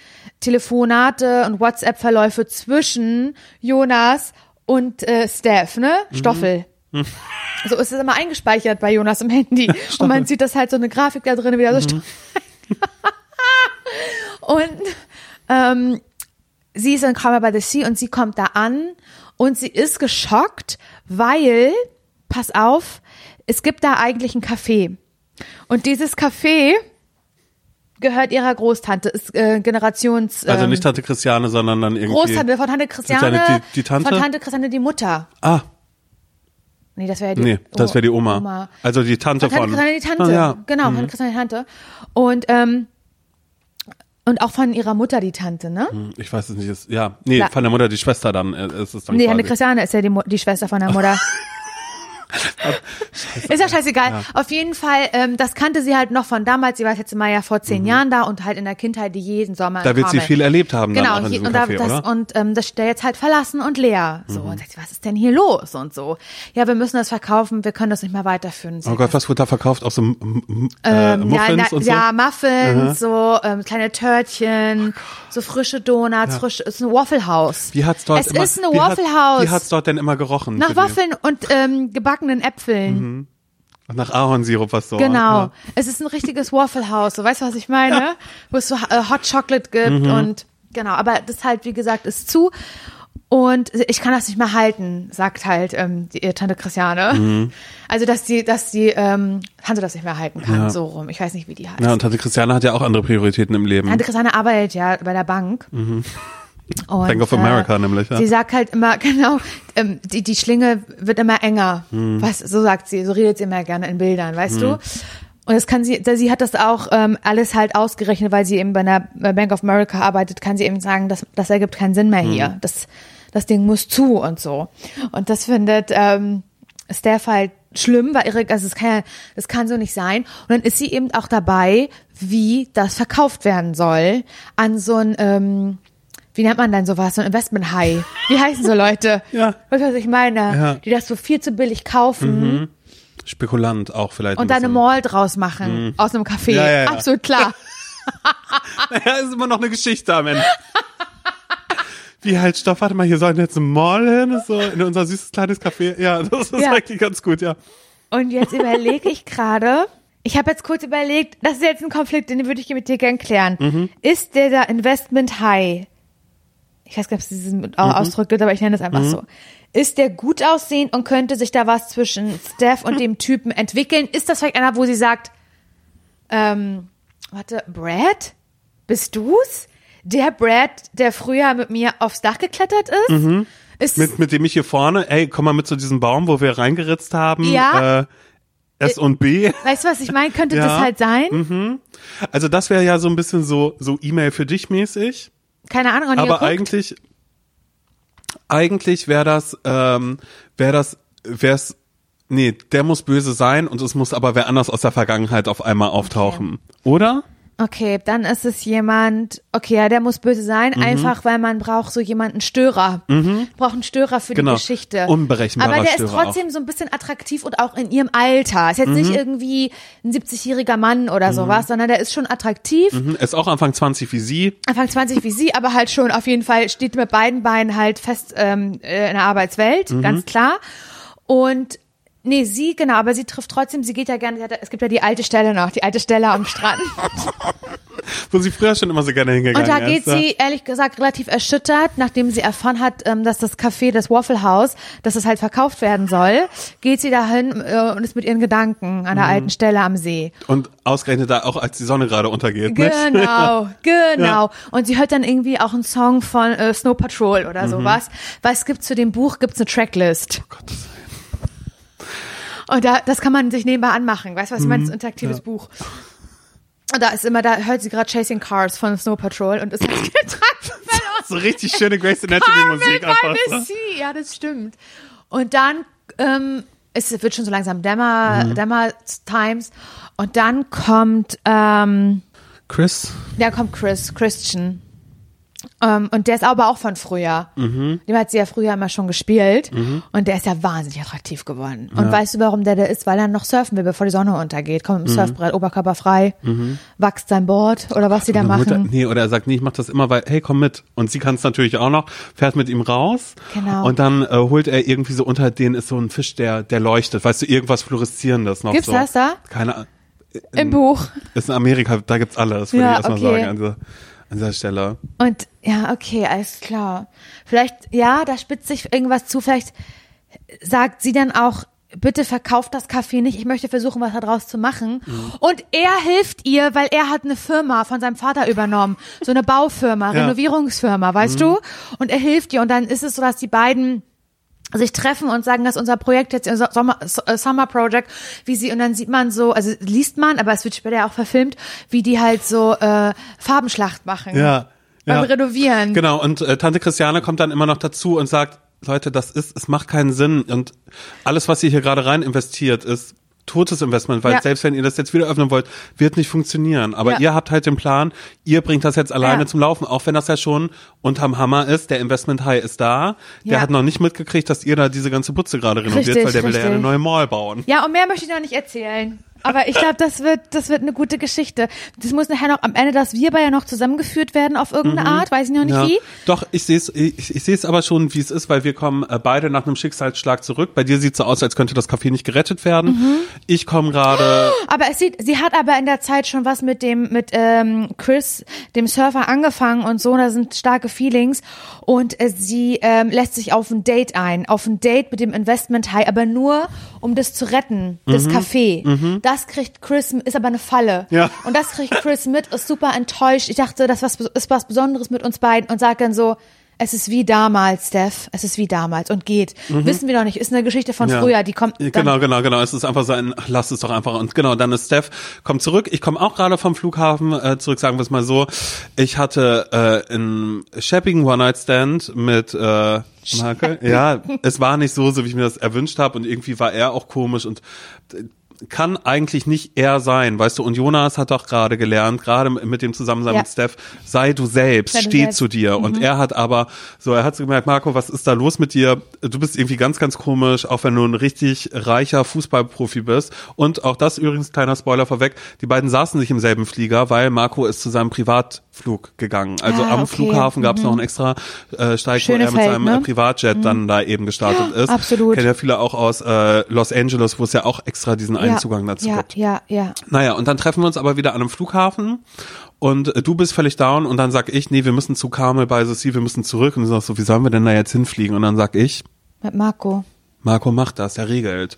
Telefonate und WhatsApp-Verläufe zwischen Jonas und äh, Steph, ne? Mhm. Stoffel. So ist es immer eingespeichert bei Jonas im Handy. und man sieht das halt so eine Grafik da drin, wieder so Mhm. Und ähm, sie ist in Carmel by the Sea und sie kommt da an und sie ist geschockt, weil, pass auf, es gibt da eigentlich ein Café. Und dieses Café gehört ihrer Großtante, ist äh, Generations. Ähm, Also nicht Tante Christiane, sondern dann irgendwie. Großtante von Tante Christiane. Die- die Tante? Von Tante Christiane die Mutter. Ah, Nee, das wäre die nee, das wäre die Oma. Also die Tante Von von. Tante Christiane die Tante. Ah, ja. Genau, Tante Christiane die Tante. Und, ähm, und auch von ihrer Mutter die Tante, ne? Hm, Ich weiß es nicht. Ist, ja, nee, Ja. von der Mutter die Schwester dann. äh, Ist es dann Nee, quasi. Christiane ist ja die, die Schwester von der Mutter. ist ja scheißegal. Auf jeden Fall, ähm, das kannte sie halt noch von damals. Sie war jetzt mal ja vor zehn Jahren da und halt in der Kindheit die jeden Sommer. Mhm. Da wird sie viel erlebt haben Genau, in je- und, da, Café, das, oder? Mhm. und ähm, das steht jetzt halt verlassen und leer. So, und sagt sie, was ist denn hier los und so. Ja, wir müssen das verkaufen, wir können das nicht mehr weiterführen. Sie Oh Gott, was wird da verkauft? Auch so äh, ähm, ja, Muffins na, und so? ja, Muffins, so ähm, kleine Törtchen, so frische Donuts, frisch, es ist ein Waffle House. Wie hat's dort es immer, ist ein Waffle House. Wie hat's dort denn immer gerochen? nach? Waffeln und ähm, gebackenen Äpfeln. Nach Ahornsirup, was so. Genau. Ja. Es ist ein richtiges Waffle House. So, weißt du, was ich meine? Wo es so äh, Hot Chocolate gibt Mhm. und genau. Aber das halt, wie gesagt, ist zu. Und ich kann das nicht mehr halten, sagt halt ähm, die, Tante Christiane. Mhm. Also, dass die, dass die ähm, Tante das nicht mehr halten kann, Ja. so rum. Ich weiß nicht, wie die heißt. Ja, und Tante Christiane hat ja auch andere Prioritäten im Leben. Tante Christiane arbeitet ja bei der Bank. Und. Bank of America nämlich, ja. Sie sagt halt immer, genau, ähm, die, die Schlinge wird immer enger. Mhm. Was, so sagt sie, so redet sie immer gerne in Bildern, weißt du? Und das kann sie, sie hat das auch ähm, alles halt ausgerechnet, weil sie eben bei einer Bank of America arbeitet, kann sie eben sagen, das, das ergibt keinen Sinn mehr Mhm. hier. Das, das Ding muss zu und so. Und das findet ähm, Steph halt schlimm, weil ihre, also das kann ja, das kann so nicht sein. Und dann ist sie eben auch dabei, wie das verkauft werden soll an so ein, ähm, wie nennt man denn sowas, so ein Investment High. Wie heißen so Leute? Ja. Weißt du, was ich meine? Ja. Die das so viel zu billig kaufen Spekulant auch vielleicht. und ein dann eine. Mall draus machen aus einem Café. Ja, ja. Absolut klar. Ja, ist immer noch eine Geschichte am Ende. Wie halt, stopp, warte mal, hier sollen jetzt ein Mall hin, so in unser süßes kleines Café. Ja, das ist eigentlich ganz gut, ja. Und jetzt überlege ich gerade, ich habe jetzt kurz überlegt, das ist jetzt ein Konflikt, den würde ich mit dir gern klären. Mhm. Ist der da Investment High? Ich weiß gar nicht, ob es diesen Mhm. Ausdruck gibt, aber ich nenne es einfach so. Ist der gut aussehend und könnte sich da was zwischen Steph und dem Typen entwickeln? Ist das vielleicht einer, wo sie sagt, ähm, warte, Brad? Bist du's? Der Brad, der früher mit mir aufs Dach geklettert ist? Ist Mhm. Mit, mit dem ich hier vorne, ey, komm mal mit zu diesem Baum, wo wir reingeritzt haben. Ja. Äh, S und B. weißt du, was ich meine? Könnte Ja. das halt sein? Also das wäre ja so ein bisschen so, so E-Mail für dich mäßig. Keine Ahnung. Aber guckt? eigentlich, eigentlich wäre das, ähm, wäre das, wär's, nee, der muss böse sein und es muss aber wer anders aus der Vergangenheit auf einmal auftauchen. Oder? Okay, dann ist es jemand, okay, ja, der muss böse sein, Mhm. einfach weil man braucht so jemanden Störer. Braucht einen Störer für Genau. die Geschichte. Unberechenbarer Aber der Störer ist trotzdem so ein bisschen attraktiv und auch in ihrem Alter. Ist jetzt nicht Mhm. irgendwie ein 70-jähriger Mann oder sowas, sondern der ist schon attraktiv. Mhm, Ist auch Anfang 20 wie sie. Anfang 20 wie sie, aber halt schon auf jeden Fall steht mit beiden Beinen halt fest ähm, äh, in der Arbeitswelt, Mhm. ganz klar. Und nee, sie, genau, aber sie trifft trotzdem, sie geht ja gerne, hat, es gibt ja die alte Stelle noch, die alte Stelle am Strand. Wo sie früher schon immer so gerne hingegangen Und da ist. geht ja. sie, ehrlich gesagt, relativ erschüttert, nachdem sie erfahren hat, ähm, dass das Café, das Waffle House, dass es halt verkauft werden soll, geht sie dahin äh, und ist mit ihren Gedanken an der Mhm. alten Stelle am See. Und ausgerechnet da auch, als die Sonne gerade untergeht. Nicht? Genau, genau. Und sie hört dann irgendwie auch einen Song von äh, Snow Patrol Mhm. oder sowas, weil es gibt zu dem Buch gibt's eine Tracklist. Gottes Und da, das kann man sich nebenbei anmachen. Weißt du, was ich meine? Das ist Mhm. ein interaktives Buch. Und da ist immer, da hört sie gerade Chasing Cars von Snow Patrol und ist halt. So richtig schöne Grace Anatomy Musik. Ja, das stimmt. Und dann, ähm, es wird schon so langsam Dämmer, Mhm. Dämmer Times. Und dann kommt, ähm, Chris, da kommt Chris, Christian. Ähm, und der ist aber auch von früher. Mhm. Dem hat sie ja früher immer schon gespielt. Und der ist ja wahnsinnig attraktiv geworden. Und weißt du, warum der da ist? Weil er noch surfen will, bevor die Sonne untergeht. Kommt Mhm. mit dem Surfbrett, Oberkörper frei, wächst sein Board oder was sie da machen. nee, oder er sagt, nee, ich mach das immer, weil, hey, komm mit. Und sie kann es natürlich auch noch, fährt mit ihm raus. Genau. Und dann äh, holt er irgendwie so unter denen ist so ein Fisch, der, der leuchtet. Weißt du, irgendwas Fluoreszierendes noch Gibt's so. das da? Keine Ahnung. Im Buch. Ist in Amerika, da gibt's alles, würde Ja, ich erstmal okay. sagen, an dieser, an dieser Stelle. Und ja, okay, alles klar. Vielleicht, ja, da spitzt sich irgendwas zu. Vielleicht sagt sie dann auch, bitte verkauft das Café nicht, ich möchte versuchen, was daraus zu machen. Und er hilft ihr, weil er hat eine Firma von seinem Vater übernommen, so eine Baufirma, Ja. Renovierungsfirma, weißt du? Und er hilft ihr und dann ist es so, dass die beiden sich treffen und sagen, dass unser Projekt jetzt unser Sommer, äh, Summer Project, wie sie und dann sieht man so, also liest man, aber es wird später ja auch verfilmt, wie die halt so äh, Farbenschlacht machen. Ja. Beim. Renovieren. Genau, und äh, Tante Christiane kommt dann immer noch dazu und sagt, Leute, das ist, es macht keinen Sinn und alles, was ihr hier gerade rein investiert, ist totes Investment, weil Ja. selbst wenn ihr das jetzt wieder öffnen wollt, wird nicht funktionieren. Aber Ja. ihr habt halt den Plan, ihr bringt das jetzt alleine Ja. zum Laufen, auch wenn das ja schon unterm Hammer ist. Der Investment High ist da. Der hat noch nicht mitgekriegt, dass ihr da diese ganze Putze gerade renoviert, Richtig, weil der will ja eine richtig. neue Mall bauen. Ja, und mehr möchte ich noch nicht erzählen. Aber ich glaube, das wird, das wird eine gute Geschichte. Das muss nachher noch am Ende, dass wir beide noch zusammengeführt werden auf irgendeine Art, weiß ich noch nicht Mhm. Ja. wie. Doch, ich sehe es ich, ich sehe es aber schon, wie es ist, weil wir kommen äh, beide nach einem Schicksalsschlag zurück. Bei dir sieht so aus, als könnte das Café nicht gerettet werden. Mhm. Ich komme gerade Aber es sieht, sie hat aber in der Zeit schon was mit dem, mit ähm, Chris, dem Surfer, angefangen und so. Da sind starke Feelings und äh, sie ähm, lässt sich auf ein Date ein, auf ein Date mit dem Investment High, aber nur um das zu retten, Mhm. das Café. Das kriegt Chris, ist aber eine Falle. Ja. Und das kriegt Chris mit, ist super enttäuscht. Ich dachte, das was, ist was Besonderes mit uns beiden und sagt dann so. Es ist wie damals, Steph. Es ist wie damals und geht. Wissen wir noch nicht. Ist eine Geschichte von Mhm. Ja. früher. Die kommt. Dann, Genau, genau, genau. Es ist einfach so ein, ach, lass es doch einfach. Und genau, dann ist Steph, kommt zurück. Ich komme auch gerade vom Flughafen äh, zurück, sagen wir es mal so. Ich hatte äh, einen schäbigen One-Night-Stand mit äh, Marke. Ja, es war nicht so, so wie ich mir das erwünscht habe. Und irgendwie war er auch komisch und äh, kann eigentlich nicht er sein, weißt du, und Jonas hat doch gerade gelernt, gerade mit dem Zusammensein Ja. mit Steph, sei du selbst, Sei du steh selbst. zu dir. Und er hat aber, so, er hat so gemerkt, Marco, was ist da los mit dir? Du bist irgendwie ganz, ganz komisch, auch wenn du ein richtig reicher Fußballprofi bist. Und auch das übrigens, kleiner Spoiler vorweg, die beiden saßen nicht im selben Flieger, weil Marco ist zu seinem Privatflug gegangen. Also Ah, am okay. Flughafen gab es noch einen extra äh, Steig, wo er mit Schönefeld, seinem ne? äh, Privatjet dann da eben gestartet ist. absolut. Kennen ja viele auch aus äh, Los Angeles, wo es ja auch extra diesen einen Zugang dazu ja, gibt. ja, ja. Naja, und dann treffen wir uns aber wieder an einem Flughafen und äh, du bist völlig down und dann sag ich, nee, wir müssen zu Carmel bei The Sea, wir müssen zurück. Und du sagst so, wie sollen wir denn da jetzt hinfliegen? Und dann sag ich, Mit Marco. Marco macht das, der regelt.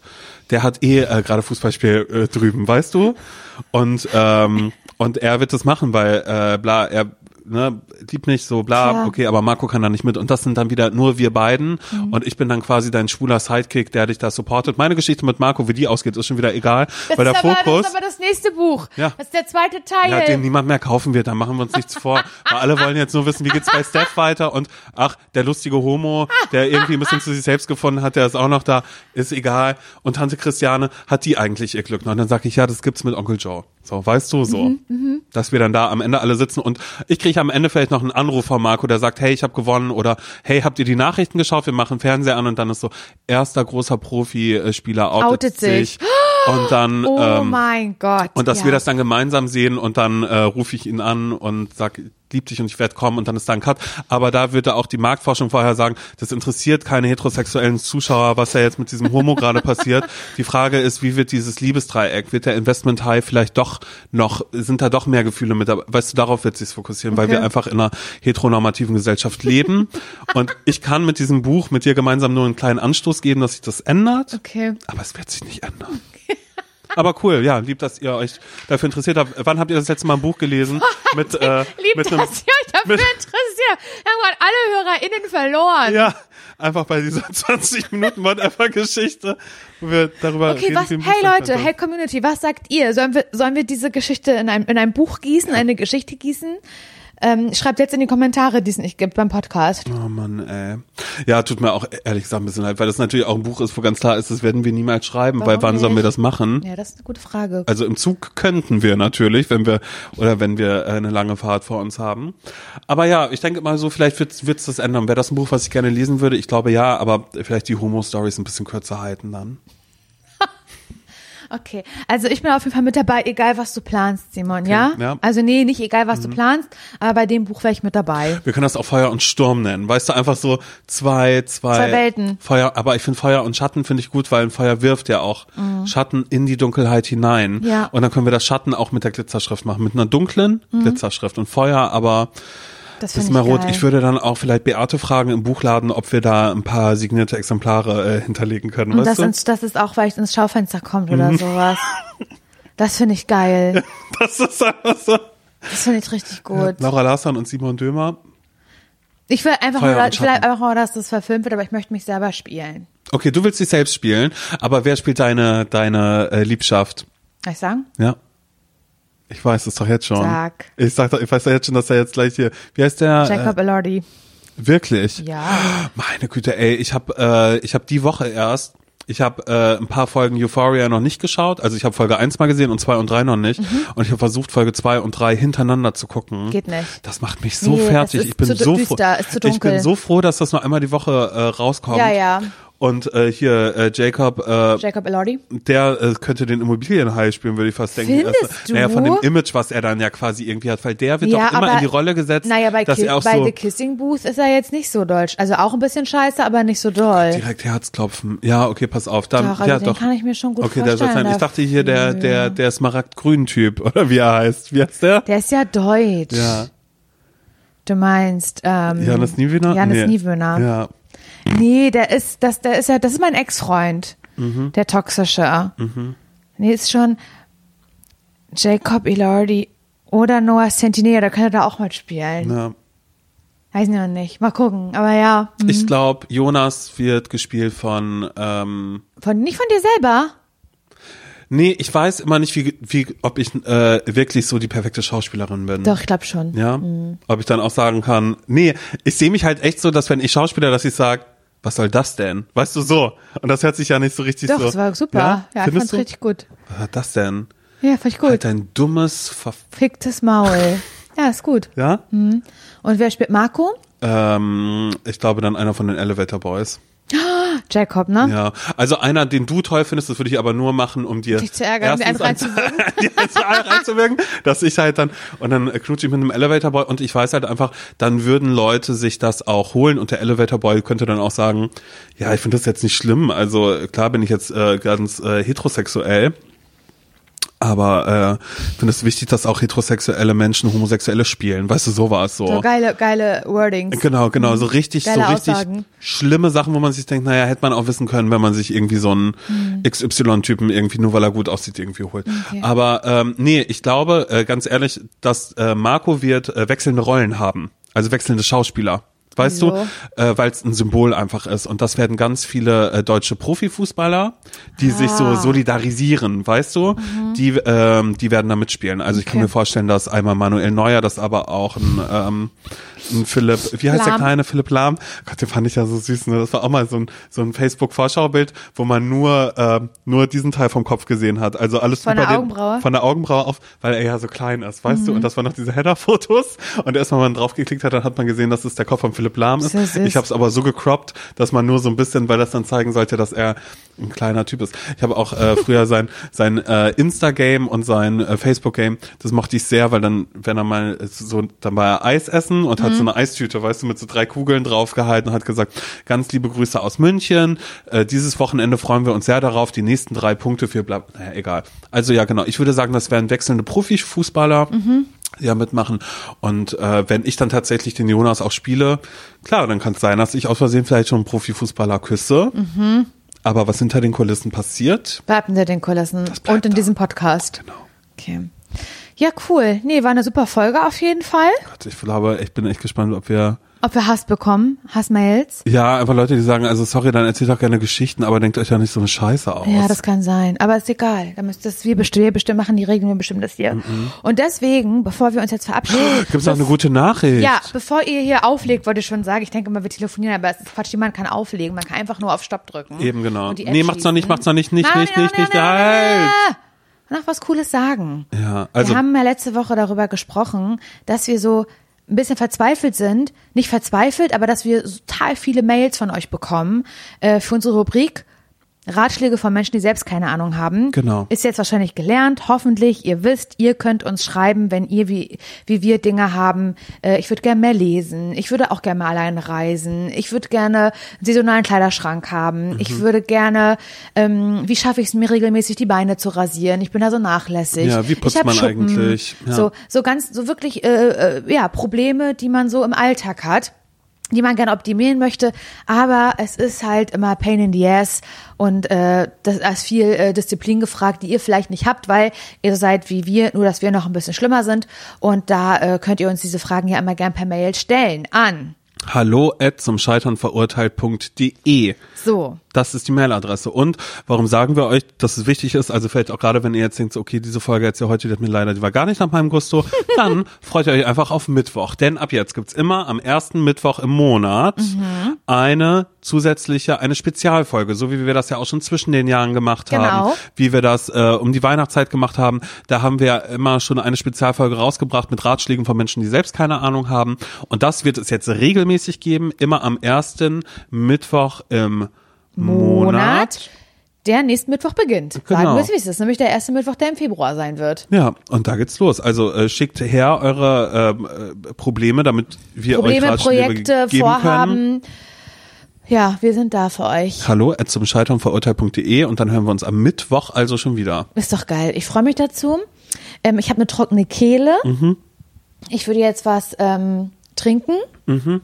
Der hat eh äh, gerade Fußballspiel äh, drüben, weißt du? Und ähm, und er wird das machen, weil äh, bla, er ne, liebt mich so, bla, Klar. okay, aber Marco kann da nicht mit. Und das sind dann wieder nur wir beiden. Mhm. Und ich bin dann quasi dein schwuler Sidekick, der dich da supportet. Meine Geschichte mit Marco, wie die ausgeht, ist schon wieder egal. Das, weil der aber, Fokus. das ist aber das nächste Buch. Ja. Das ist der zweite Teil. Ja, den niemand mehr kaufen wird, da machen wir uns nichts vor. Weil alle wollen jetzt nur wissen, wie geht's bei Steph weiter und ach, der lustige Homo, der irgendwie ein bisschen zu sich selbst gefunden hat, der ist auch noch da, ist egal. Und Tante Christiane, hat die eigentlich ihr Glück noch? Und dann sag ich, ja, das gibt's mit Onkel Joe. So, weißt du so. Dass wir dann da am Ende alle sitzen und ich kriege am Ende vielleicht noch einen Anruf von Marco, der sagt, hey, ich habe gewonnen oder hey, habt ihr die Nachrichten geschaut? Wir machen Fernseher an und dann ist so, erster großer Profispieler outet, Outet sich. sich. Und dann oh ähm, mein Gott. und dass ja. wir das dann gemeinsam sehen und dann äh, rufe ich ihn an und sag, lieb dich und ich werde kommen und dann ist da ein Cut. Aber da würde auch die Marktforschung vorher sagen, das interessiert keine heterosexuellen Zuschauer, was da jetzt mit diesem Homo gerade passiert. Die Frage ist, wie wird dieses Liebesdreieck, wird der Investment High vielleicht doch noch, sind da doch mehr Gefühle mit dabei? Weißt du, darauf wird sich fokussieren, weil Okay. wir einfach in einer heteronormativen Gesellschaft leben. und ich kann mit diesem Buch mit dir gemeinsam nur einen kleinen Anstoß geben, dass sich das ändert. Okay. Aber es wird sich nicht ändern. Aber cool, ja, lieb, dass ihr euch dafür interessiert habt. Wann habt ihr das letzte Mal ein Buch gelesen? Mit, äh, Lieb, mit dass einem, ihr euch dafür mit- interessiert. Wir haben gerade alle HörerInnen verloren. ja, einfach bei dieser 20 Minuten Whatever-Geschichte, wo wir darüber Okay, reden. was, hey Leute, hey Community, was sagt ihr? Sollen wir, sollen wir diese Geschichte in ein, in ein Buch gießen, eine Geschichte gießen? Ähm, schreibt jetzt in die Kommentare, die es nicht gibt beim Podcast. Oh Mann, ey. Ja, tut mir auch ehrlich gesagt ein bisschen leid, weil das natürlich auch ein Buch ist, wo ganz klar ist, das werden wir niemals schreiben, weil Warum wann sollen wir nicht? das machen? Ja, das ist eine gute Frage. Also im Zug könnten wir natürlich, wenn wir oder wenn wir äh, eine lange Fahrt vor uns haben. Aber ja, ich denke mal so, vielleicht wird es das ändern. Wäre das ein Buch, was ich gerne lesen würde? Ich glaube ja, aber vielleicht die Homo-Stories ein bisschen kürzer halten dann. Okay, also ich bin auf jeden Fall mit dabei, egal was du planst, Simon, ja? ja. Mhm. Also nee, nicht egal was du planst, aber bei dem Buch wäre ich mit dabei. Wir können das auch Feuer und Sturm nennen. Weißt du, einfach so zwei, zwei, Zwei Welten. Feuer, aber ich finde Feuer und Schatten finde ich gut, weil ein Feuer wirft ja auch Schatten in die Dunkelheit hinein. Mhm. Ja. Und dann können wir das Schatten auch mit der Glitzerschrift machen. Mit einer dunklen Mhm. Glitzerschrift und Feuer, aber Das Das ist ich marot. geil. Ich würde dann auch vielleicht Beate fragen im Buchladen, ob wir da ein paar signierte Exemplare äh, hinterlegen können. Und das? Mhm. ins, das ist auch vielleicht ins Schaufenster kommt oder sowas. Das finde ich geil. Das ist einfach so. Das finde ich richtig gut. Laura Larsson und Simon Dömer. Ich will einfach Feuer nur, und ich will einfach nur, dass das verfilmt wird, aber ich möchte mich selber spielen. Okay, du willst dich selbst spielen, aber wer spielt deine deine äh, Liebschaft? Kann ich sagen? Ja. Ich weiß es doch jetzt schon. Sag. Ich sag doch, ich weiß doch jetzt schon, dass er jetzt gleich hier. Wie heißt der? Jacob Elordi. Äh, wirklich? Ja. Meine Güte, ey, ich habe äh, ich habe die Woche erst ich habe äh, ein paar Folgen Euphoria noch nicht geschaut. Also ich habe Folge 1 mal gesehen und 2 und 3 noch nicht. Und ich habe versucht, Folge 2 und 3 hintereinander zu gucken. Mhm. Geht nicht. Das macht mich so Nee, fertig. Ich bin so düster, froh. ich bin so froh, dass das nur einmal die Woche äh, rauskommt. Ja, ja. Und äh, hier äh, Jacob, äh, Jacob Elordi. der äh, könnte den Immobilienhai spielen, würde ich fast denken. Findest Also, du? Naja, von dem Image, was er dann ja quasi irgendwie hat, weil der wird Ja, doch immer aber- in die Rolle gesetzt, Naja, bei, dass Ki er auch bei so The Kissing Booth ist er jetzt nicht so deutsch. Also auch ein bisschen scheiße, aber nicht so doll. direkt Herzklopfen. Ja, okay, pass auf. Dann, Doch, also ja, den doch. kann ich mir schon gut okay, der soll vorstellen sein. Ich dachte hier der, dafür. der, der Smaragd-Grün-Typ, oder wie er heißt. Wie heißt der? Der ist ja deutsch. Ja. Du meinst, ähm, Janis Niewöhner? Janis nee. Niewöhner. Ja. Nee, der ist, das, der ist ja, das ist mein Ex-Freund. Mhm. Der toxische. Nee, ist schon Jacob Elordi oder Noah Centineo, da könnte er auch mal spielen. ja. Weiß ich noch nicht. Mal gucken. Aber ja. hm. Ich glaube, Jonas wird gespielt von, ähm, Von, nicht von dir selber. nee, ich weiß immer nicht, wie, wie, ob ich äh, wirklich so die perfekte Schauspielerin bin. Doch, ich glaube schon. Ja, Mhm. ob ich dann auch sagen kann, nee, ich sehe mich halt echt so, dass wenn ich Schauspieler, dass ich sage, was soll das denn? Weißt du so? Und das hört sich ja nicht so richtig Doch, so. das war super. Ja, ich Findest fand's du? richtig gut. Was hat das denn? Ja, fand ich gut. Halt ein dummes Ver Ficktes Maul. Ja, ist gut. Ja? Und wer spielt Marco? Ähm, ich glaube dann einer von den Elevator Boys. Jacob, ne? Ja, also einer, den du toll findest, das würde ich aber nur machen, um dir Dich zu ärgern, dir erstens einen reinzuwirken, dass ich halt dann und dann knutsche ich mit einem Elevator Boy. Und ich weiß halt einfach, dann würden Leute sich das auch holen. Und der Elevator Boy könnte dann auch sagen, ja, ich finde das jetzt nicht schlimm, also klar bin ich jetzt äh, ganz äh, heterosexuell. Aber äh, ich finde es wichtig, dass auch heterosexuelle Menschen Homosexuelle spielen. Weißt du, so war es so. So geile, geile Wordings. Genau, genau, so richtig, Geile so richtig Aussagen. schlimme Sachen, wo man sich denkt, naja, hätte man auch wissen können, wenn man sich irgendwie so einen Mhm. XY-Typen irgendwie nur weil er gut aussieht irgendwie holt. Okay. Aber ähm, nee, ich glaube, äh, ganz ehrlich, dass äh, Marco wird äh, wechselnde Rollen haben, also wechselnde Schauspieler. Weißt Wieso? du, äh, weil es ein Symbol einfach ist. Und das werden ganz viele äh, deutsche Profifußballer, die sich so Ah. solidarisieren, weißt du, die, ähm, die werden da mitspielen. Also ich kann Mhm. Okay. mir vorstellen, dass einmal Manuel Neuer, das aber auch ein, ähm, ein Philipp, wie heißt der Lahm. kleine Philipp Lahm? Gott, den fand ich ja so süß. Ne? Das war auch mal so ein, so ein Facebook-Vorschaubild, wo man nur, ähm, nur diesen Teil vom Kopf gesehen hat. Also alles Von über der Augenbraue? Mhm. Von der Augenbraue auf, weil er ja so klein ist, weißt du? Und das waren noch diese Header-Fotos. Und erst wenn man draufgeklickt hat, dann hat man gesehen, dass es der Kopf von Philipp Lahm ist. Süß. Ich habe es aber so gecroppt, dass man nur so ein bisschen, weil das dann zeigen sollte, dass er ein kleiner Typ ist. Ich habe auch äh, früher sein sein äh, Insta-Game und sein äh, Facebook-Game, das mochte ich sehr, weil dann, wenn er mal so, dann war er Eis essen und hat so eine Eistüte, weißt du, mit so drei Kugeln draufgehalten und hat gesagt, ganz liebe Grüße aus München. Äh, dieses Wochenende freuen wir uns sehr darauf, die nächsten drei Punkte für bla, naja, egal. Also ja, genau. Ich würde sagen, das wären wechselnde Profifußballer. die ja mitmachen. Und äh, wenn ich dann tatsächlich den Jonas auch spiele, klar, dann kann es sein, dass ich aus Versehen vielleicht schon einen Profifußballer küsse. Aber was hinter den Kulissen passiert, Bleibt hinter den Kulissen und in da. diesem Podcast. genau. Okay. Ja, cool. Nee, war eine super Folge auf jeden Fall. Ich glaube, ich bin echt gespannt, ob wir Ob wir Hass bekommen, Hassmails. ja einfach Leute, die sagen, also sorry, dann erzählt doch gerne Geschichten, aber denkt euch ja nicht so eine Scheiße aus. Ja, das kann sein. Aber ist egal. Da müsst das wir bestimmen, wir bestimmen, machen die Regeln, wir bestimmen das hier. Und deswegen, bevor wir uns jetzt verabschieden. Gibt's noch eine gute Nachricht? Ja, bevor ihr hier auflegt, wollte ich schon sagen, ich denke mal, wir telefonieren, aber es ist Quatsch, man kann auflegen, man kann einfach nur auf Stopp drücken. Eben genau. und die App Nee, macht's noch nicht, schließen. macht's noch nicht, nicht, Nein, nicht, nein, nicht, nein, nicht, nein, halt. nein. Noch was Cooles sagen. Ja, also wir haben ja letzte Woche darüber gesprochen, dass wir so ein bisschen verzweifelt sind. Nicht verzweifelt, aber dass wir total viele Mails von euch bekommen äh, für unsere Rubrik Ratschläge von Menschen, die selbst keine Ahnung haben. Genau. Ist jetzt wahrscheinlich gelernt, hoffentlich. Ihr wisst, ihr könnt uns schreiben, wenn ihr wie, wie wir Dinge haben. Äh, ich würde gerne mehr lesen. Ich würde auch gerne mal allein reisen. Ich würde gerne einen saisonalen Kleiderschrank haben. Mhm. Ich würde gerne, ähm, wie schaffe ich es mir regelmäßig, die Beine zu rasieren? Ich bin da so nachlässig. Ja, wie putzt man Schuppen. eigentlich? Ja. So, so ganz, so wirklich, äh, äh, ja, Probleme, die man so im Alltag hat die man gerne optimieren möchte, aber es ist halt immer Pain in the Ass und äh, das ist viel äh, Disziplin gefragt, die ihr vielleicht nicht habt, weil ihr seid wie wir, nur dass wir noch ein bisschen schlimmer sind und da äh, könnt ihr uns diese Fragen ja immer gern per Mail stellen an. Hallo at zum Scheitern verurteilt.de. So. Das ist die Mailadresse. Und warum sagen wir euch, dass es wichtig ist? Also vielleicht auch gerade, wenn ihr jetzt denkt, okay, diese Folge jetzt ja heute, die hat mir leider, die war gar nicht nach meinem Gusto, dann freut ihr euch einfach auf Mittwoch. Denn ab jetzt gibt's immer am ersten Mittwoch im Monat Mhm. eine zusätzliche, eine Spezialfolge, so wie wir das ja auch schon zwischen den Jahren gemacht haben, Genau. wie wir das äh, um die Weihnachtszeit gemacht haben. Da haben wir immer schon eine Spezialfolge rausgebracht mit Ratschlägen von Menschen, die selbst keine Ahnung haben. Und das wird es jetzt regelmäßig geben, immer am ersten Mittwoch im Monat. der nächsten Mittwoch beginnt. Genau. Sagen wir es, wie es ist, nämlich der erste Mittwoch, der im Februar sein wird. Ja, und da geht's los. Also äh, schickt her eure ähm, äh, Probleme, damit wir Probleme, euch Ratschläge Projekte, geben können. Vorhaben. Ja, wir sind da für euch. Hallo at zum Scheitern verurteilt.de und dann hören wir uns am Mittwoch also schon wieder. Ist doch geil. Ich freue mich dazu. Ähm, ich habe eine trockene Kehle. Mhm. Ich würde jetzt was ähm, trinken. Mhm.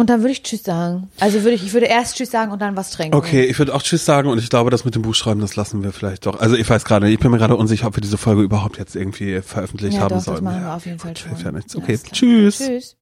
Und dann würde ich Tschüss sagen. Also würde ich, ich würde erst Tschüss sagen und dann was trinken. Okay, ich würde auch Tschüss sagen und ich glaube, das mit dem Buchschreiben, das lassen wir vielleicht doch. Also ich weiß gerade, ich bin mir gerade unsicher, ob wir diese Folge überhaupt jetzt irgendwie veröffentlicht Ja, haben doch, das sollen. machen wir auf jeden Fall schon. Ja nichts. Okay, tschüss. Tschüss.